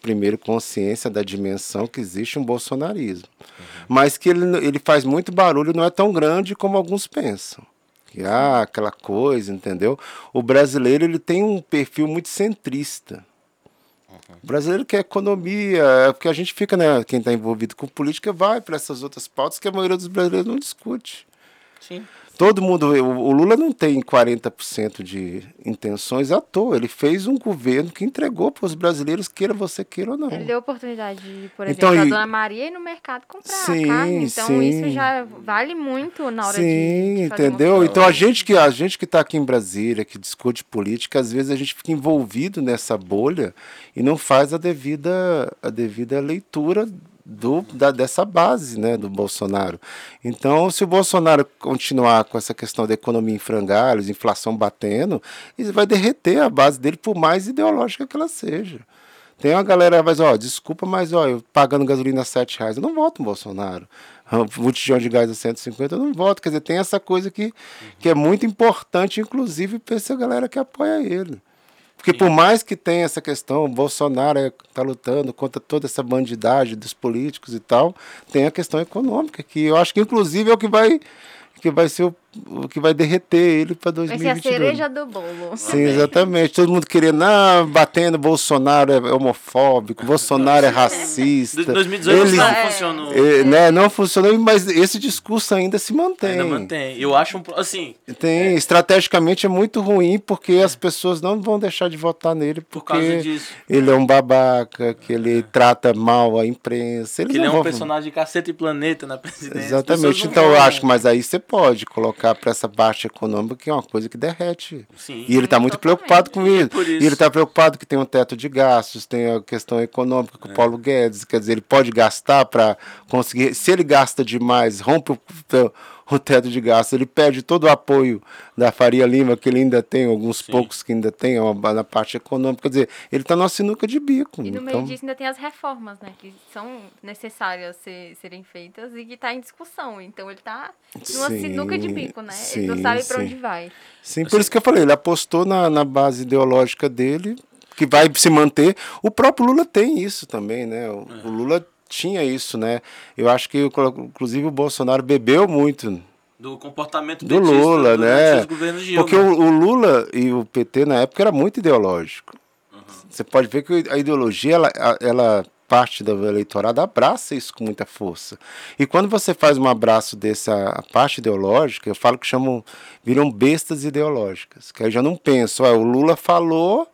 primeiro consciência da dimensão que existe um bolsonarismo. Uhum. Mas que ele, ele faz muito barulho, não é tão grande como alguns pensam. Que, ah, aquela coisa, entendeu? O brasileiro ele tem um perfil muito centrista. O brasileiro quer economia, é porque a gente fica, né? Quem está envolvido com política vai para essas outras pautas que a maioria dos brasileiros não discute. Sim. Todo mundo, o Lula não tem 40% de intenções à toa. Ele fez um governo que entregou para os brasileiros, queira você queira ou não. Ele deu oportunidade, de, por então, exemplo, então, a Dona Maria ir no mercado comprar sim, carne. Então sim. isso já vale muito na hora sim, de, de entendeu? Então a gente que a gente que está aqui em Brasília, que discute política, às vezes a gente fica envolvido nessa bolha e não faz a devida a devida leitura do, da, dessa base né, do Bolsonaro. Então, se o Bolsonaro continuar com essa questão da economia em frangalhos, inflação batendo, ele vai derreter a base dele, por mais ideológica que ela seja. Tem uma galera, mas ó, desculpa, mas ó, eu pagando gasolina a 7 reais, eu não voto no Bolsonaro. Botijão de gás a 150, eu não voto. Quer dizer, tem essa coisa que, que é muito importante, inclusive, para essa galera que apoia ele. Porque por mais que tenha essa questão, o Bolsonaro está lutando contra toda essa bandidagem dos políticos e tal, tem a questão econômica, que eu acho que inclusive é o que vai que vai ser o, o que vai derreter ele para 2022. Vai ser a cereja do bolo. Sim, exatamente. Todo mundo querendo, ah, batendo, Bolsonaro é homofóbico, Bolsonaro é racista. 2018 ele, não funcionou. É, né, não funcionou, mas esse discurso ainda se mantém. Ainda mantém. Eu acho, um, assim... Tem, é. estrategicamente é muito ruim, porque as pessoas não vão deixar de votar nele, porque ele é um babaca, que ele é. trata mal a imprensa. Ele, que ele é um vão... personagem de caceta e planeta na presidência. Exatamente. Então eu acho, mas aí você pode colocar para essa baixa econômica, que é uma coisa que derrete. Sim, e ele está muito preocupado com isso. É isso. E ele está preocupado que tem um teto de gastos, tem a questão econômica com é. o Paulo Guedes, quer dizer, ele pode gastar para conseguir. Se ele gasta demais, rompe o o teto de gastos. Ele perde todo o apoio da Faria Lima, que ele ainda tem, alguns Sim. poucos que ainda tem na parte econômica. Quer dizer, ele está numa sinuca de bico. E no então... meio disso ainda tem as reformas, né? Que são necessárias ser, serem feitas e que está em discussão. Então ele está numa sim, sinuca de bico, né? Sim, ele não sabe para onde vai. Sim, por isso que eu falei, ele apostou na, na base ideológica dele, que vai se manter. O próprio Lula tem isso também, né? O, o Lula tinha isso, né? Eu acho que, inclusive, o Bolsonaro bebeu muito do comportamento do Lula, né? Porque o, o, Lula e o PT na época era muito ideológico. Uhum. Você pode ver que a ideologia ela, ela parte do eleitorado abraça isso com muita força. E quando você faz um abraço dessa parte ideológica, eu falo que chamam viram bestas ideológicas, que aí já não penso, o Lula falou,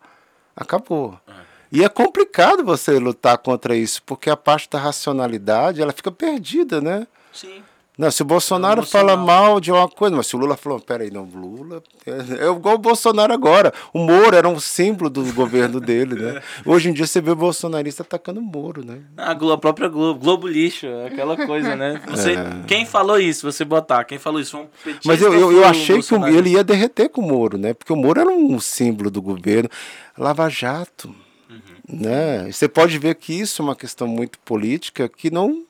acabou. Uhum. E é complicado você lutar contra isso, porque a parte da racionalidade, ela fica perdida, né? Sim. Não, se o Bolsonaro é fala mal de uma coisa, mas se o Lula falou, peraí, não, Lula é, é igual o Bolsonaro agora. O Moro era um símbolo do governo dele, né? Hoje em dia você vê o bolsonarista atacando o Moro, né? A, Globo, a própria Globo, Globo lixo, aquela coisa, né? Você, é. Quem falou isso, você botar, quem falou isso um Mas eu, eu, eu achei que ele ia derreter com o Moro, né? Porque o Moro era um símbolo do governo. Lava Jato. Uhum. Né? Você pode ver que isso é uma questão muito política que não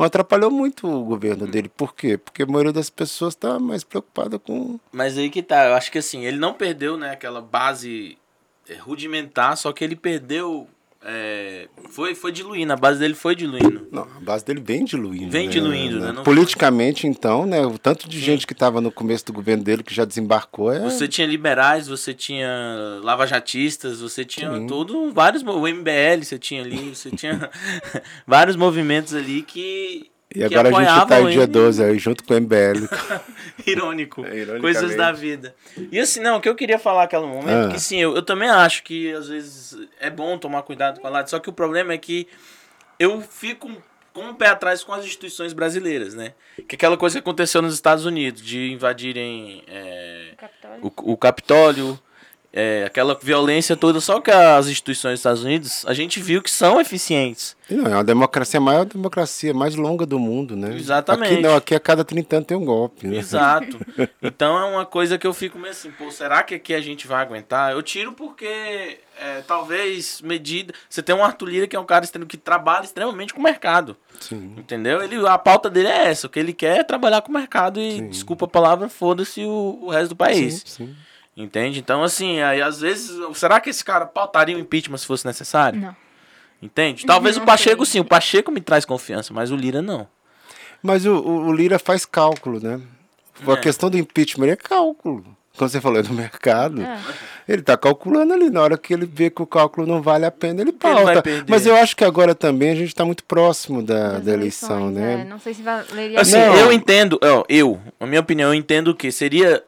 mas atrapalhou muito o governo dele. Por quê? Porque a maioria das pessoas está mais preocupada com. Mas aí que tá. Eu acho que assim, ele não perdeu né, aquela base é, rudimentar, só que ele perdeu é, foi, foi diluindo, a base dele foi diluindo. Não, a base dele vem diluindo. Vem né? diluindo, né? Não Politicamente, então, né? O tanto de Sim. gente que estava no começo do governo dele que já desembarcou é. Você tinha liberais, você tinha lavajatistas, você tinha Sim. todo. vários. O MBL você tinha ali, você tinha vários movimentos ali que e agora a gente tá em dia 12 aí, junto com o MBL. Irônico. É, Coisas da vida. E assim, não, o que eu queria falar naquele momento, ah. que sim, eu, eu também acho que às vezes é bom tomar cuidado com a lata, só que o problema é que eu fico com um pé atrás com as instituições brasileiras, né? Que aquela coisa que aconteceu nos Estados Unidos, de invadirem é, Capitólio. O, o Capitólio é, aquela violência toda, só que as instituições dos Estados Unidos, a gente viu que são eficientes. Não, é uma democracia, a maior democracia, mais longa do mundo, né? Exatamente. Aqui não, aqui a cada 30 anos tem um golpe. Né? Exato. Então é uma coisa que eu fico meio assim, pô, será que aqui a gente vai aguentar? Eu tiro porque é, talvez medida. Você tem um Arthur Lira que é um cara que trabalha extremamente com o mercado. Sim. Entendeu? Ele, a pauta dele é essa. O que ele quer é trabalhar com o mercado e, Sim. desculpa a palavra, foda-se o, o resto do país. Sim, sim. Entende? Então, assim, aí às vezes. Será que esse cara pautaria o impeachment se fosse necessário? Não. Entende? Talvez Não o Pacheco sei. sim, o Pacheco me traz confiança, mas o Lira não. Mas o, o, o Lira faz cálculo, né? A É. questão do impeachment é cálculo. Quando você falou é do mercado, É. ele está calculando ali. Na hora que ele vê que o cálculo não vale a pena, ele Ele pauta. perder. Mas eu acho que agora também a gente está muito próximo da, da eleição, eleições, né? é. Não sei se valeria Assim, a Não. pena. eu entendo, ó, eu, a minha opinião, eu entendo que seria.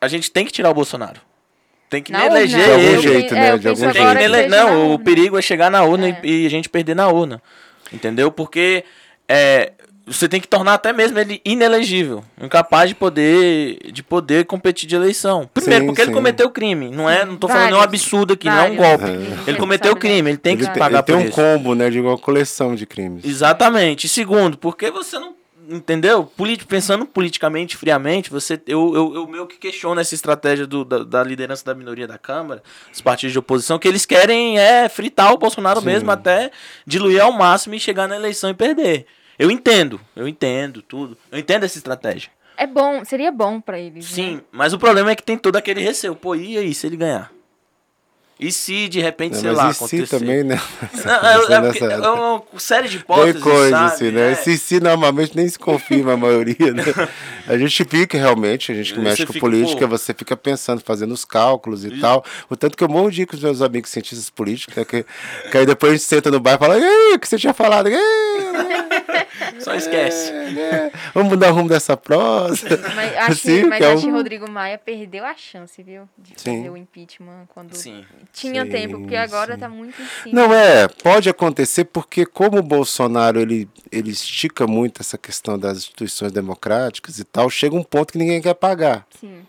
A gente tem que tirar o Bolsonaro. Tem que Na eleger De algum ele. jeito, né? é, De algum Tem agora que que ele- Não, o urna. perigo é chegar na urna É. e, e a gente perder na urna. Entendeu? Porque é, você tem que tornar até mesmo ele inelegível, incapaz de poder de poder competir de eleição. Primeiro, Sim, porque ele sim. cometeu crime. Não é, não tô falando Vários. nenhum absurdo aqui, não é um Vários. golpe. É. Ele cometeu sabe, crime, ele tem que ele, tem- pagar ele tem por um isso. combo, né? De uma coleção de crimes. Exatamente. E segundo, porque você não. Entendeu? Politi- pensando politicamente, friamente, você, eu, eu, eu meio que questiono essa estratégia do, da, da liderança da minoria da Câmara, os partidos de oposição, que eles querem é fritar o Bolsonaro Sim. mesmo até diluir ao máximo e chegar na eleição e perder. Eu entendo, eu entendo tudo. Eu entendo essa estratégia. É bom, seria bom pra eles. Sim, Né? mas o problema é que tem todo aquele receio. Pô, e aí se ele ganhar? E se de repente, Né, sei lá, e se acontecer? também, né? Não, é, é, é uma série de Tem hipóteses, coisa sabe? assim, né? É. Se, se normalmente nem se confirma a maioria, né? A gente fica realmente, a gente que mexe com fica, política, pô. você fica pensando, fazendo os cálculos e tal. O tanto que eu morro de com os meus amigos cientistas políticos, né? Que, que aí depois a gente senta no bar e fala, e aí, o que você tinha falado? E aí, Só esquece. é, Vamos mudar o rumo dessa prosa. Mas acho, Assim, mas que é acho que um- Rodrigo Maia perdeu a chance, viu? De Sim. fazer o impeachment quando Sim. tinha Sim, tempo, porque agora sim. tá muito em cima. Não, é, pode acontecer porque como o Bolsonaro ele, ele estica muito essa questão das instituições democráticas e tal, chega um ponto que ninguém quer pagar. Sim.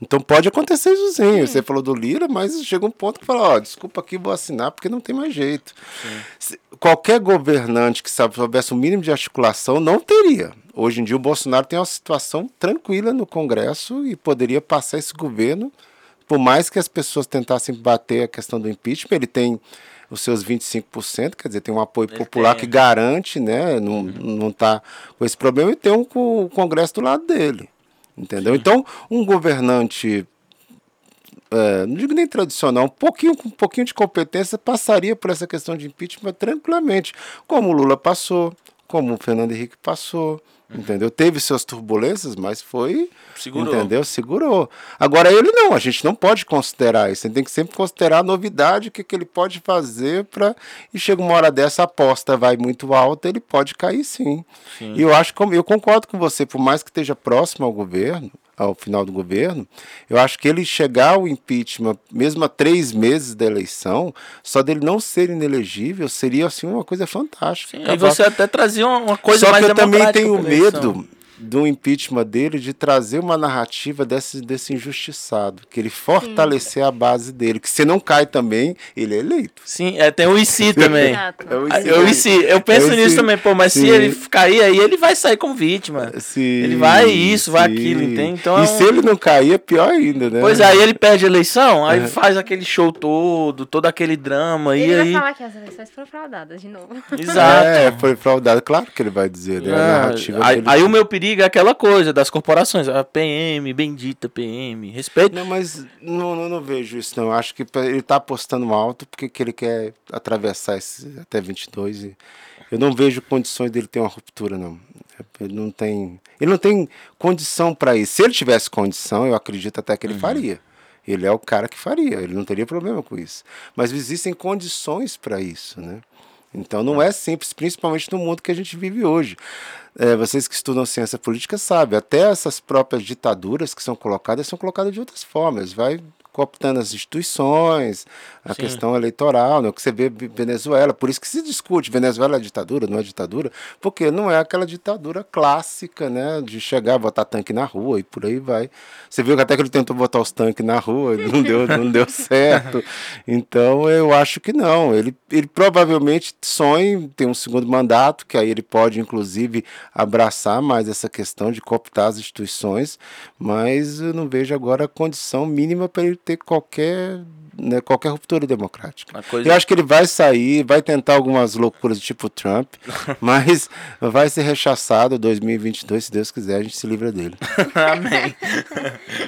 Então pode acontecer isso sim. Você falou do Lira, mas chega um ponto que fala, ó, desculpa aqui, vou assinar porque não tem mais jeito. Se- Qualquer governante que sabe- soubesse o mínimo de articulação não teria. Hoje em dia o Bolsonaro tem uma situação tranquila no Congresso e poderia passar esse governo, por mais que as pessoas tentassem bater a questão do impeachment, ele tem os seus 25%, quer dizer, tem um apoio Ele popular tem. que garante, né, não, não tá com esse problema e tem um, com o Congresso do lado dele. Entendeu? Então, um governante, é, não digo nem tradicional, um pouquinho, um pouquinho de competência passaria por essa questão de impeachment tranquilamente, como o Lula passou, como o Fernando Henrique passou. Entendeu? Teve suas turbulências, mas foi. Segurou. Entendeu? Segurou. Agora ele não, a gente não pode considerar isso. A gente tem que sempre considerar a novidade, o que, que ele pode fazer para. E chega uma hora dessa, a aposta vai muito alta, ele pode cair sim. Sim. E eu acho que eu concordo com você, por mais que esteja próximo ao governo, ao final do governo, eu acho que ele chegar ao impeachment, mesmo a três meses da eleição, só dele não ser inelegível, seria assim uma coisa fantástica. Sim, e você até trazia uma coisa só mais que eu também tenho medo do impeachment dele de trazer uma narrativa desse, desse injustiçado, que ele fortalecer a base dele, que se não cai também, ele é eleito. Sim, é, tem o IC também. Exato. É o IC. Eu, IC, eu penso É nisso também, pô, mas se Sim. ele cair aí, ele vai sair como vítima. Sim, Ele vai isso, vai sim. aquilo, entende? Então é e um- se ele não cair, é pior ainda, né? Pois é, aí ele perde a eleição, aí É. faz aquele show todo, todo aquele drama, Ele e vai aí. falar que as eleições foram fraudadas de novo. Exato. É, foi fraudado, claro que ele vai dizer, né? A Ah, narrativa aí, aí o meu perigo é aquela coisa das corporações, a PM, bendita PM, respeito. Não, mas não, não, não vejo isso, não. Acho que ele está apostando alto porque que ele quer atravessar esse, até 22 e eu não vejo condições dele ter uma ruptura, não. Ele não tem, ele não tem condição para isso. Se ele tivesse condição, eu acredito até que ele faria. Ele é o cara que faria, ele não teria problema com isso. Mas existem condições para isso, né? Então não é simples, principalmente no mundo que a gente vive hoje. É, vocês que estudam ciência política sabem, até essas próprias ditaduras que são colocadas são colocadas de outras formas. Vai cooptando as instituições, a Sim. questão eleitoral, né? o que você vê Venezuela, por isso que se discute, Venezuela é ditadura, não é ditadura, porque não é aquela ditadura clássica, né, de chegar, botar tanque na rua e por aí vai. Você viu que até que ele tentou botar os tanques na rua e não deu, não deu certo. Então eu acho que não, ele, ele provavelmente sonha em ter um segundo mandato, que aí ele pode inclusive abraçar mais essa questão de cooptar as instituições, mas eu não vejo agora a condição mínima para ele ter qualquer né, qualquer ruptura democrática. Coisa- Eu acho que ele vai sair, vai tentar algumas loucuras tipo Trump, mas vai ser rechaçado 2022, se Deus quiser, a gente se livra dele. Amém.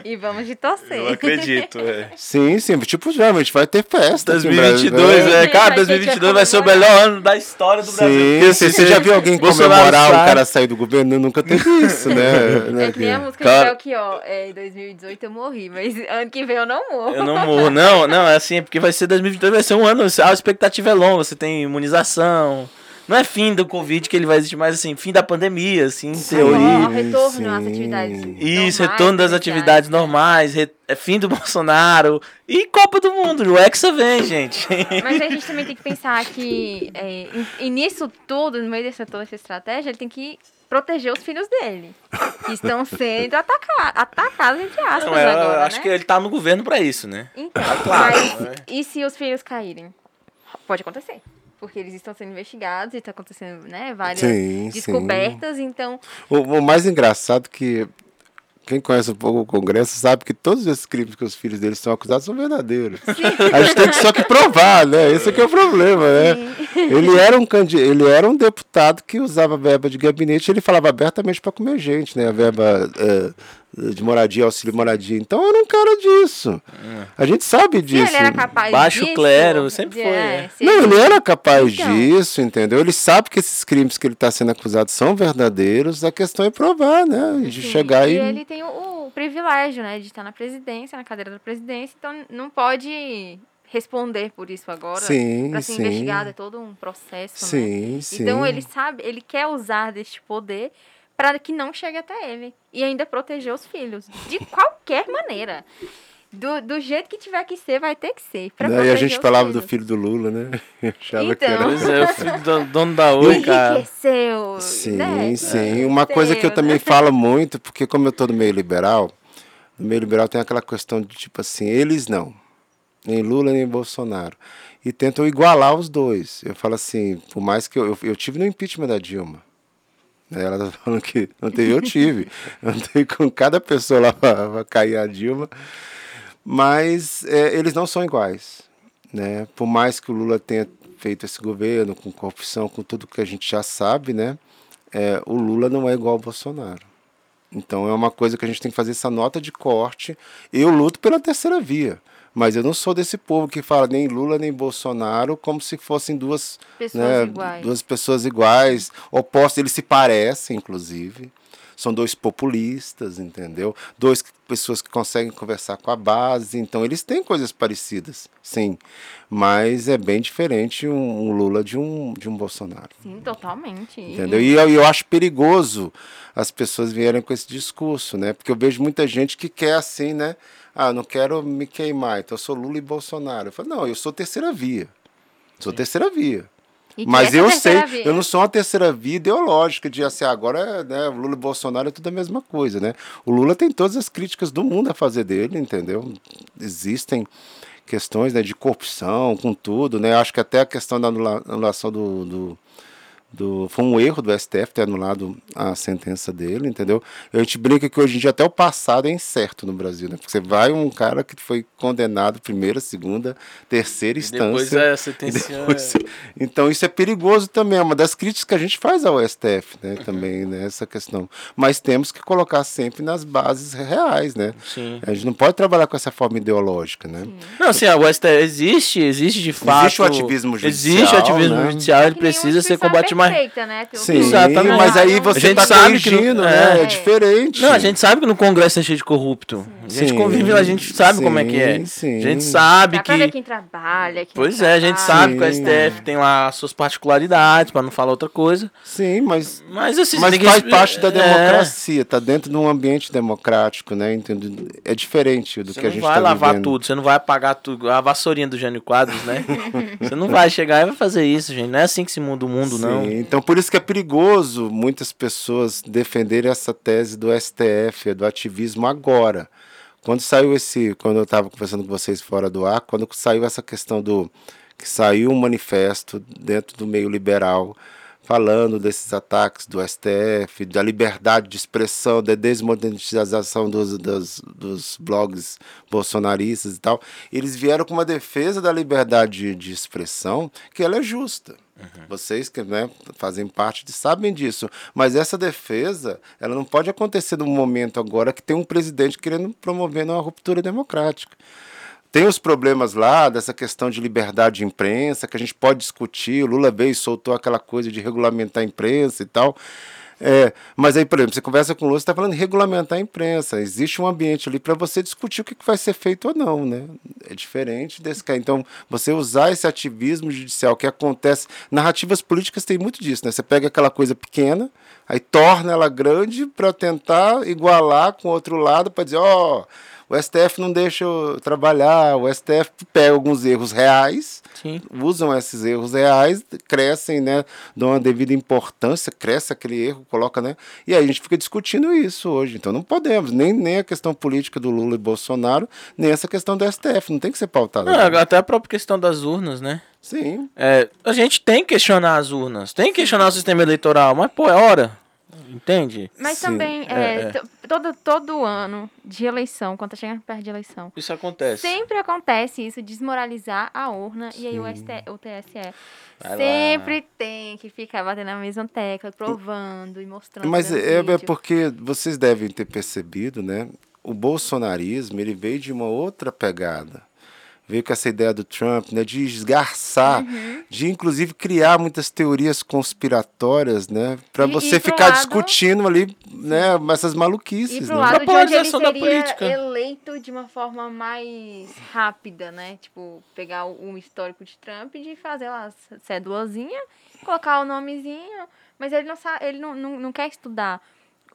E vamos de torcer. Eu acredito, é. Sim, sim, tipo a gente vai ter festa. aqui no 2022, Brasil. é. Vai Cara, ter que 2022 vai ser o melhor ano da história do Brasil. Sim, Porque, sim, assim, você já viu alguém Bolsonaro comemorar o cara sair do governo? Nunca teve isso, né? né, É que nem a música de Belchior. É, em 2018 eu morri, mas ano que vem eu não morro. Eu não morro. Não, não, é assim, é porque vai ser 2022, vai ser um ano, a expectativa é longa, você tem imunização. Não é fim do Covid que ele vai existir, mas assim, fim da pandemia, assim, em Sim, teoria. Retorno sim. às atividades. Isso, normais, retorno das atividades normais, re- é fim do Bolsonaro e Copa do Mundo. O Hexa vem, gente. Mas a gente também tem que pensar que, é, e, e nisso tudo, no meio dessa toda essa estratégia, ele tem que proteger os filhos dele, que estão sendo ataca atacados, entre aspas, Não, é, eu agora, acho né? que ele tá no governo pra isso, né? Então, claro, mas né? e se os filhos caírem? Pode acontecer. Porque eles estão sendo investigados e está acontecendo, né, várias Sim, sim. descobertas, então... O, o mais engraçado que quem conhece um pouco o Congresso sabe que todos esses crimes que os filhos deles são acusados são verdadeiros. A gente tem que só que provar, né? Esse que é o problema, né? Ele era um ele era um deputado que usava verba de gabinete, ele falava abertamente para comer gente, né? A verba é, de moradia, auxílio moradia. Então era um cara disso. A gente sabe Se disso. ele era capaz Baixo disso, clero, sempre de- foi, é, é. se Não, ele era capaz Então. disso, entendeu? Ele sabe que esses crimes que ele está sendo acusado são verdadeiros. A questão é provar, né? De Sim, chegar e e. ele tem o, o privilégio, né, de estar na presidência, na cadeira da presidência, então não pode responder por isso agora. Sim, Para ser sim. investigado é todo um processo, né? Sim, sim. Então ele sabe, ele quer usar deste poder para que não chegue até ele e ainda proteger os filhos de qualquer maneira. Do, do jeito que tiver que ser, vai ter que ser. pra Né, E a gente falava do filhos. filho do Lula, né? Eu achava que Então. era. Pois é, o filho do dono da Oi, cara. Enriqueceu. Sim, né? sim. Uma coisa que eu também né? falo muito, porque como eu tô no meio liberal, no meio liberal tem aquela questão de tipo assim, eles não. Nem Lula, nem Bolsonaro. E tentam igualar os dois. Eu falo assim, por mais que eu, eu, eu tive no impeachment da Dilma. Ela tá falando que não teve, eu tive. Eu andei com cada pessoa lá para cair a Dilma. Mas é, eles não são iguais. Né? Por mais que o Lula tenha feito esse governo com corrupção, com tudo que a gente já sabe, né? É, o Lula não é igual ao Bolsonaro. Então é uma coisa que a gente tem que fazer essa nota de corte. Eu luto pela terceira via. Mas eu não sou desse povo que fala nem Lula nem Bolsonaro como se fossem duas Pessoas né, iguais. duas pessoas iguais, opostos, eles se parecem, inclusive. São dois populistas, entendeu? Dois que- pessoas que conseguem conversar com a base, então eles têm coisas parecidas, sim. Mas é bem diferente um, um Lula de um, de um Bolsonaro. Sim, totalmente. E- Entendeu? E eu, eu acho perigoso as pessoas vierem com esse discurso, né? Porque eu vejo muita gente que quer assim, né? Ah, não quero me queimar, então eu sou Lula e Bolsonaro. Eu falo, não, eu sou terceira via. Sou terceira via. Mas eu sei, via- eu não sou uma terceira via ideológica de assim, agora né, Lula e Bolsonaro é tudo a mesma coisa, né? O Lula tem todas as críticas do mundo a fazer dele, entendeu? Existem questões né, de corrupção, com tudo, né? Acho que até a questão da anula- anulação do, do, do- Foi um erro do STF ter anulado a sentença dele, entendeu? A gente brinca que hoje em dia até o passado é incerto no Brasil, né? Porque você vai um cara que foi condenado primeira, segunda, terceira instância. Depois é E sentenciar. depois- Então isso é perigoso também, é uma das críticas que a gente faz ao STF, né, também, né, essa questão. Mas temos que colocar sempre nas bases reais, né? Sim. A gente não pode trabalhar com essa forma ideológica, né? Não, assim, o STF existe, existe de fato. Existe o ativismo Existe o judicial, ativismo né? judicial, ele precisa ser combatido, mas- feita, né? Tem Sim, Exatamente. mas aí Não- você A gente tá sabe que não- corrigindo, né? É É. diferente. Não, a gente sabe que no Congresso é cheio de corrupto. A gente Sim, convive lá, a gente sabe como é que é. sim, sim. A gente sabe Dá pra ver que. quem trabalha, quem Pois não é, a gente trabalha. sabe que o Sim. STF tem lá as suas particularidades, pra não falar outra coisa. Sim, mas Mas assim, Mas que- faz parte da é, democracia, tá dentro de um ambiente democrático, né? Entende? É diferente do Você que a não gente vai tá lavar vivendo. tudo, você não vai apagar tudo. A vassourinha do Jânio Quadros, né? você não vai chegar e vai fazer isso, gente. Não é assim que se muda o mundo, não. Então por isso que é perigoso muitas pessoas defenderem essa tese do STF, do ativismo agora. Quando saiu esse, quando eu estava conversando com vocês fora do ar, quando saiu essa questão do que saiu um manifesto dentro do meio liberal falando desses ataques do STF, da liberdade de expressão, da desmonetização dos, dos, dos blogs bolsonaristas e tal, eles vieram com uma defesa da liberdade de, expressão que ela é justa. Vocês que né, fazem parte de, sabem disso. Mas essa defesa, ela não pode acontecer num momento agora que tem um presidente querendo promover uma ruptura democrática. Tem os problemas lá dessa questão de liberdade de imprensa, que a gente pode discutir. O Lula veio e soltou aquela coisa de regulamentar a imprensa e tal. É, mas aí, por exemplo, você conversa com o Lula, você está falando de regulamentar a imprensa. Existe um ambiente ali para você discutir o que vai ser feito ou não, né? É diferente desse cara. Então, você usar esse ativismo judicial que acontece. Narrativas políticas tem muito disso, né? Você pega aquela coisa pequena, aí torna ela grande para tentar igualar com o outro lado, para dizer, ó. O STF não deixa eu trabalhar, o STF pega alguns erros reais, Sim. usam esses erros reais, crescem, né, dão uma devida importância, cresce aquele erro, coloca, né, e aí a gente fica discutindo isso hoje. Então não podemos, nem, nem a questão política do Lula e Bolsonaro, nem essa questão do STF, não tem que ser pautada. Não, até a própria questão das urnas, né? Sim, É, a gente tem que questionar as urnas, tem que questionar o sistema eleitoral, mas pô, é hora. Entende? Mas Sim, também, é, é, é. to- Todo, todo ano de eleição, quando tá chegando perto de eleição, Isso acontece. sempre acontece isso, desmoralizar a urna e aí o, ST, o TSE Vai lá. sempre tem que ficar batendo na mesma tecla, provando e mostrando. mas é, é porque vocês devem ter percebido, né, o bolsonarismo, ele veio de uma outra pegada. Veio com essa ideia do Trump, né, de esgarçar, Uhum. de inclusive criar muitas teorias conspiratórias, né, para E- você e ficar lado- discutindo ali, né, essas E maluquices, pro né? lado A de onde ele polarização da política. eleito de uma forma mais rápida, né? Tipo, pegar o, o histórico de Trump e de fazer lá a cédulazinha, colocar o nomezinho, mas ele não sabe, ele não, não, não quer estudar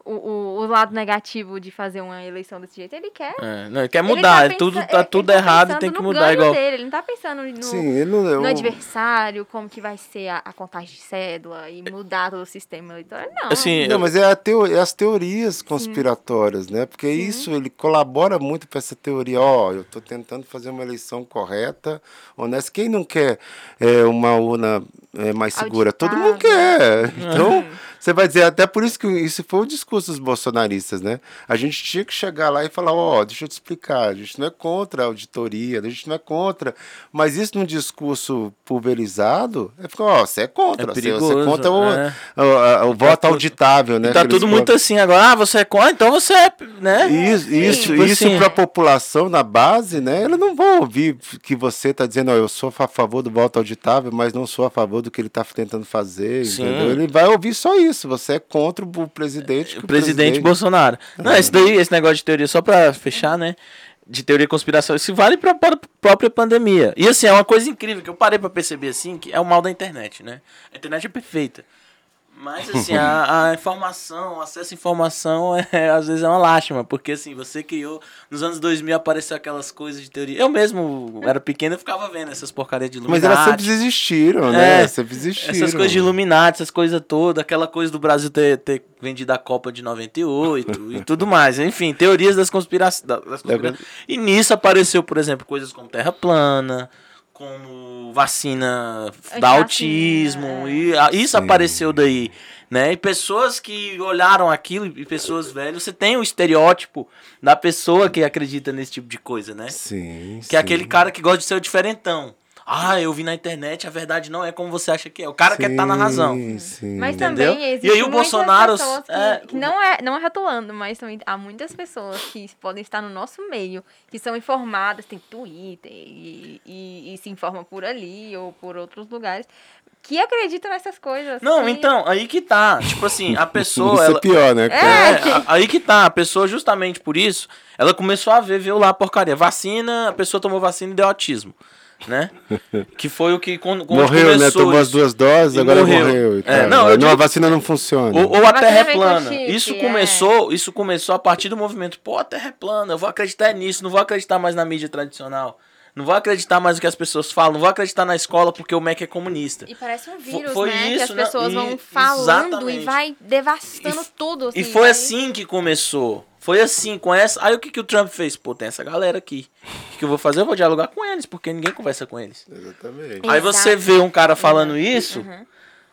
o, o, o lado negativo de fazer uma eleição desse jeito. Ele quer. É, não, ele quer ele mudar, tá é tudo, pensa- tá ele tudo tá errado e tem que no mudar igual. Dele. Ele não tá pensando no, Sim, ele não, no eu- adversário, como que vai ser a, a contagem de cédula e mudar todo o sistema eleitoral. Não. Assim, Não, mas é, a teo- é as teorias conspiratórias, né? Porque isso ele colabora muito para essa teoria. Ó, eu estou tentando fazer uma eleição correta, honesta. Quem não quer é, uma urna é, mais segura? Todo mundo Auditável. quer. Então, você vai dizer, até por isso que isso foi o discurso dos bolsonaristas, né? A gente tinha que chegar lá e falar, ó, deixa eu te explicar, a gente não é contra a auditoria, a gente não é contra, mas isso num discurso pulverizado, é ficar, ó, você é contra, É você- você, perigoso, é contra o, é. o, a- o voto tudo- auditável, né? tá tudo muito assim agora. Ah, você é contra, então você é, né? Isso, isso, Tipo isso assim, para a população na base, né? Eles não vão ouvir que você está dizendo, ó, eu sou a favor do voto auditável, mas não sou a favor do que ele está tentando fazer, Sim. entendeu? Ele vai ouvir só isso. Você é contra o presidente. o presidente Bolsonaro. Não, esse daí, esse negócio de teoria, só pra fechar, né? De teoria e conspiração, isso vale pra, pra própria pandemia. E assim, é uma coisa incrível que eu parei pra perceber assim, que é o mal da internet, né? A internet é perfeita. Mas assim, a, a informação, o acesso à informação é, às vezes é uma lástima, porque assim, você criou, nos anos 2000 apareceu aquelas coisas de teoria. Eu mesmo era pequeno e ficava vendo essas porcarias de Mas Illuminati. elas sempre existiram, né? É, sempre existiram. Essas coisas de Illuminati, essas coisas todas, aquela coisa do Brasil ter, ter vendido a Copa de 98 e tudo mais. Enfim, teorias das, conspira das conspirações. E nisso apareceu, por exemplo, coisas como Terra plana, como vacina da autismo. é. E a- isso Sim. apareceu daí. Né? E pessoas que olharam aquilo, e pessoas velhas, você tem o estereótipo da pessoa que acredita nesse tipo de coisa, né? Sim, Que é aquele cara que gosta de ser o diferentão. Ah, eu vi na internet, a verdade não é como você acha que é. O cara quer estar na razão. Sim, sim. Mas Entendeu? também existe E aí o Bolsonaro, pessoas que, é, que não é não é rotulando, mas também há muitas pessoas que podem estar no nosso meio, que são informadas, tem Twitter e, e, e se informam por ali ou por outros lugares, que acreditam nessas coisas. Não, que- então, aí que tá. Tipo assim, a pessoa. Isso ela- é pior, né? É, É, aí que tá, a pessoa justamente por isso, ela começou a ver, viu lá a porcaria. Vacina, a pessoa tomou vacina e deu autismo, né? Que foi o que quando, quando Morreu, né? começou Tomou as duas doses, E agora morreu. morreu. e É, não, eu Não, a digo- vacina não funciona. Ou, ou a Vacina terra é com plana. chip, Isso é. começou, isso começou a partir do movimento. Pô, a terra é plana, eu vou acreditar nisso, não vou acreditar mais na mídia tradicional. Não vou acreditar mais no que as pessoas falam, não vou acreditar na escola porque o MEC é comunista. E parece um vírus, foi né? que isso, as né? pessoas E- vão falando exatamente. e vai devastando E- tudo. E assim, foi vai- assim que começou. Foi assim, com essa. Aí o que, que o Trump fez? Pô, tem essa galera aqui. O que, que eu vou fazer? Eu vou dialogar com eles, porque ninguém conversa com eles. Exatamente. Aí você vê um cara falando isso, Uhum.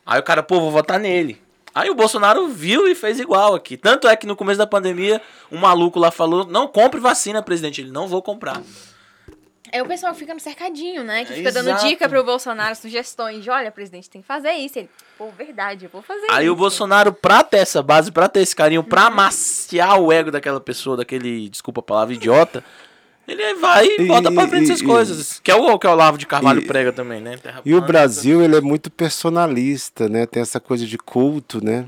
aí o cara, pô, vou votar nele. Aí o Bolsonaro viu e fez igual aqui. Tanto é que no começo da pandemia, um maluco lá falou: não compre vacina, presidente. Ele não vou comprar. É o pessoal que fica no cercadinho, né? Que É, fica dando exato. dica pro Bolsonaro, sugestões de, olha, presidente, tem que fazer isso. Ele, pô, verdade, eu vou fazer Aí isso. o Bolsonaro, pra ter essa base, pra ter esse carinho, Uhum. pra amaciar o ego daquela pessoa, daquele, desculpa a palavra, idiota, ele vai e E- bota pra frente essas e- coisas. Que é o que o Olavo de Carvalho e- prega também, né? Terra E o Brasil, ele é muito personalista, né? Tem essa coisa de culto, né?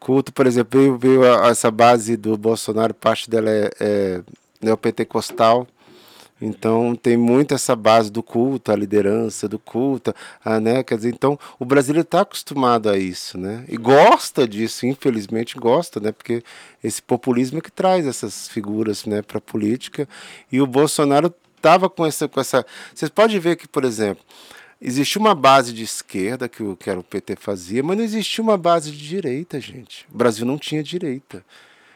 Culto, por exemplo, veio, veio a- essa base do Bolsonaro, parte dela é, é neopentecostal. Então tem muito essa base do culto, a liderança do culto, a, né? Quer dizer, então o brasileiro está acostumado a isso, né? E gosta disso, infelizmente gosta, né? Porque esse populismo é que traz essas figuras, né, para a política. E o Bolsonaro estava com essa, com essa. Vocês podem ver que, por exemplo, existia uma base de esquerda que o que era o PT fazia, mas não existia uma base de direita, gente. O Brasil não tinha direita.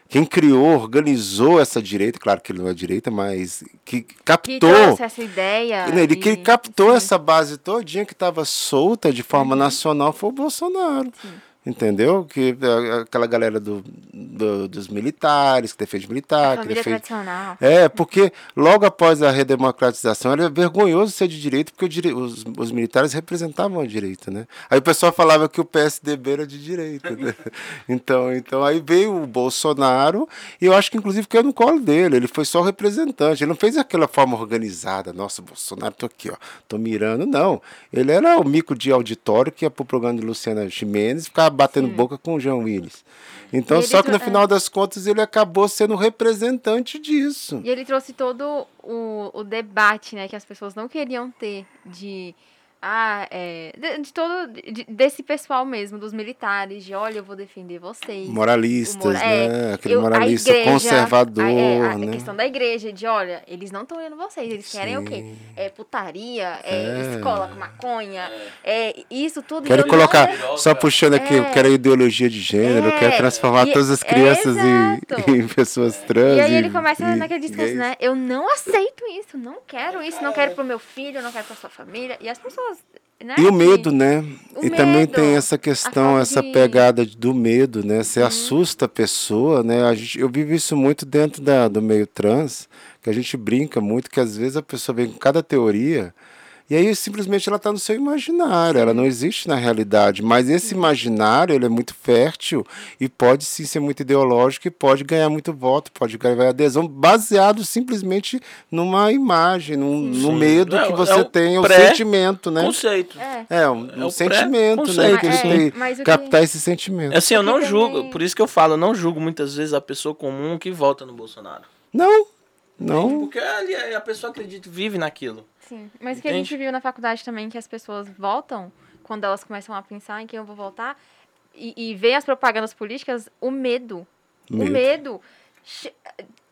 Quem criou, organizou essa direita, claro que ele não é direita, mas que Que captou. trouxe essa ideia. Ele que captou sim. essa base todinha que estava solta de forma Uhum. nacional foi o Bolsonaro. Entendeu? Que a- aquela galera do, do- dos militares, que defende A militar, que família defende. tradicional. É, porque logo após a redemocratização era vergonhoso ser de direita, porque dire- os, os militares representavam a direita, né? Aí o pessoal falava que o PSDB era de direita. né? Então, então aí veio o Bolsonaro, e eu acho que inclusive caiu no colo dele, ele foi só representante, ele não fez aquela forma organizada, nossa, Bolsonaro, tô aqui, ó, tô mirando, não. Ele era o mico de auditório que ia pro programa de Luciana Gimenez e ficava batendo boca com o João Willis. Então, só que no final das contas ele acabou sendo representante disso. E ele trouxe todo o, o debate, né, que as pessoas não queriam ter de. Ah, é. De, de todo. de- desse pessoal mesmo, dos militares, de olha, eu vou defender vocês. Moralistas, mora- é, né? Aquele eu- a moralista igreja, conservador, a, é, a né? questão da igreja, de olha, eles não estão olhando vocês, eles querem o quê? Sim. É putaria, é, É. escola com maconha, é, isso tudo. Quero eu colocar, não- só puxando aqui, É. eu quero a ideologia de gênero, eu É, quero transformar e- todas as é, crianças em, em pessoas trans. E aí ele começa e naquele discurso, né? Eu não aceito isso, não quero isso, não quero pro meu filho, não quero pra sua família. E as pessoas, né? E o medo, né? O e também medo, tem essa questão, essa de- Uhum. pegada do medo, né? Você assusta a pessoa, né? A gente, eu vivo isso muito dentro da, do meio trans, que a gente brinca muito, que às vezes a pessoa vem com cada teoria e aí simplesmente ela está no seu imaginário, ela não existe na realidade. Mas esse imaginário ele é muito fértil e pode sim ser muito ideológico e pode ganhar muito voto, pode ganhar adesão baseado simplesmente numa imagem, num, no medo É que o- você é tem, o pré- sentimento, né? Conceito. É. É, um, É um o sentimento, né? Que ele sim. tem, que- captar esse sentimento. Assim, eu não julgo, por isso que eu falo, eu não julgo muitas vezes a pessoa comum que vota no Bolsonaro. Não, não. Porque ali a pessoa acredita, vive naquilo. Sim, mas o que a gente viu na faculdade também, que as pessoas voltam, quando elas começam a pensar em quem eu vou votar, e, e vê as propagandas políticas, o medo. O Medo. medo che-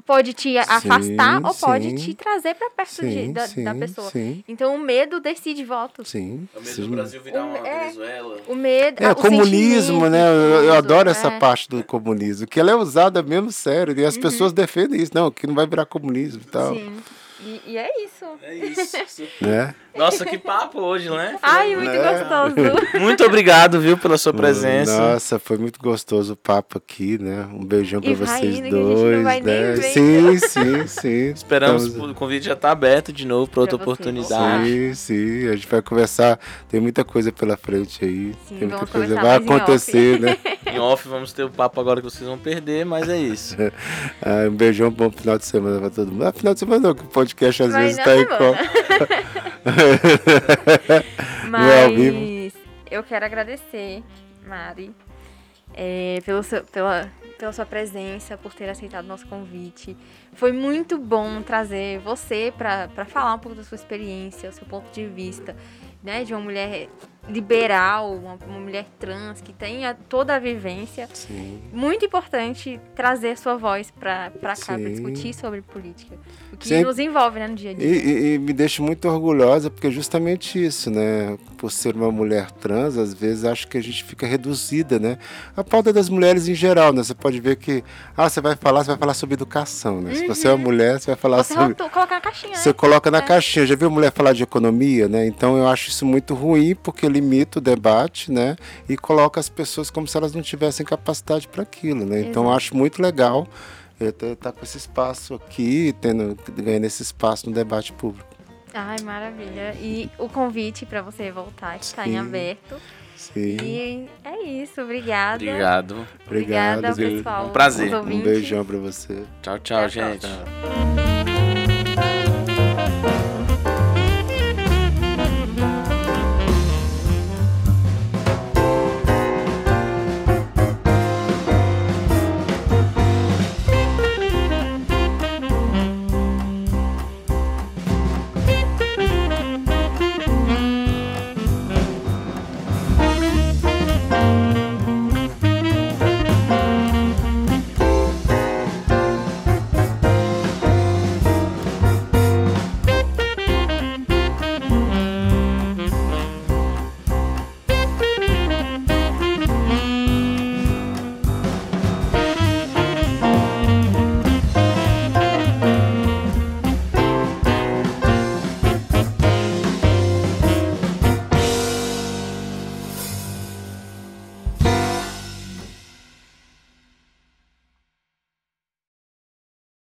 pode te afastar ou pode sim. te trazer pra perto de- Sim, da, sim, da pessoa. sim, então o medo decide votos. sim. É o medo sim. do Brasil virar O- uma é. Venezuela. O medo. É, ah, o comunismo, né? Eu, eu adoro essa é. parte do comunismo, que ela é usada mesmo sério, e as pessoas defendem isso. Não, que não vai virar comunismo e tal. Sim. E, e é isso. É isso. Né? Nossa, que papo hoje, né? Ai, muito Né? gostoso. Muito obrigado, viu, pela sua presença. Nossa, foi muito gostoso o papo aqui, né? Um beijão pra E vai vocês indo, que a gente não dois. vai nem né? ver. Sim, sim, sim. Esperamos, Estamos- o convite já tá aberto de novo para outra oportunidade. Sim, sim. A gente vai conversar. Tem muita coisa pela frente aí. Sim, Tem muita vamos coisa. Vai acontecer, né? Em off vamos ter o papo agora que vocês vão perder, mas é isso. Ah, um beijão, bom final de semana pra todo mundo. Ah, final de semana não, que o podcast às Vai vezes na tá em Mas eu quero agradecer, Mari, é, pelo seu- pela, pela sua presença, por ter aceitado nosso convite. Foi muito bom trazer você para falar um pouco da sua experiência, o seu ponto de vista, né, de uma mulher liberal, uma, uma mulher trans que tenha toda a vivência. Sim. Muito importante trazer sua voz para cá, para discutir sobre política. O que Sim. nos envolve né, no dia a E, dia. e- e me deixa muito orgulhosa, porque é justamente isso, né? Por ser uma mulher trans, às vezes acho que a gente fica reduzida, né? A pauta das mulheres em geral, né? Você pode ver que, ah, você vai falar, você vai falar sobre educação, né? Se você é uma mulher, você vai falar Você sobre. voltou, colocar na caixinha, Você né? coloca na É. caixinha. Já viu mulher falar de economia, né? Então eu acho isso muito ruim, porque limita o debate, né? E coloca as pessoas como se elas não tivessem capacidade para aquilo, né? Então acho muito legal estar com esse espaço aqui, tendo, ganhando esse espaço no debate público. Ai, maravilha. E o convite para você voltar está em aberto. Sim. E é isso. Obrigada. Obrigado. Obrigada, Obrigado, pessoal. Um prazer. Um beijão para você. Tchau, tchau, Até gente. próxima.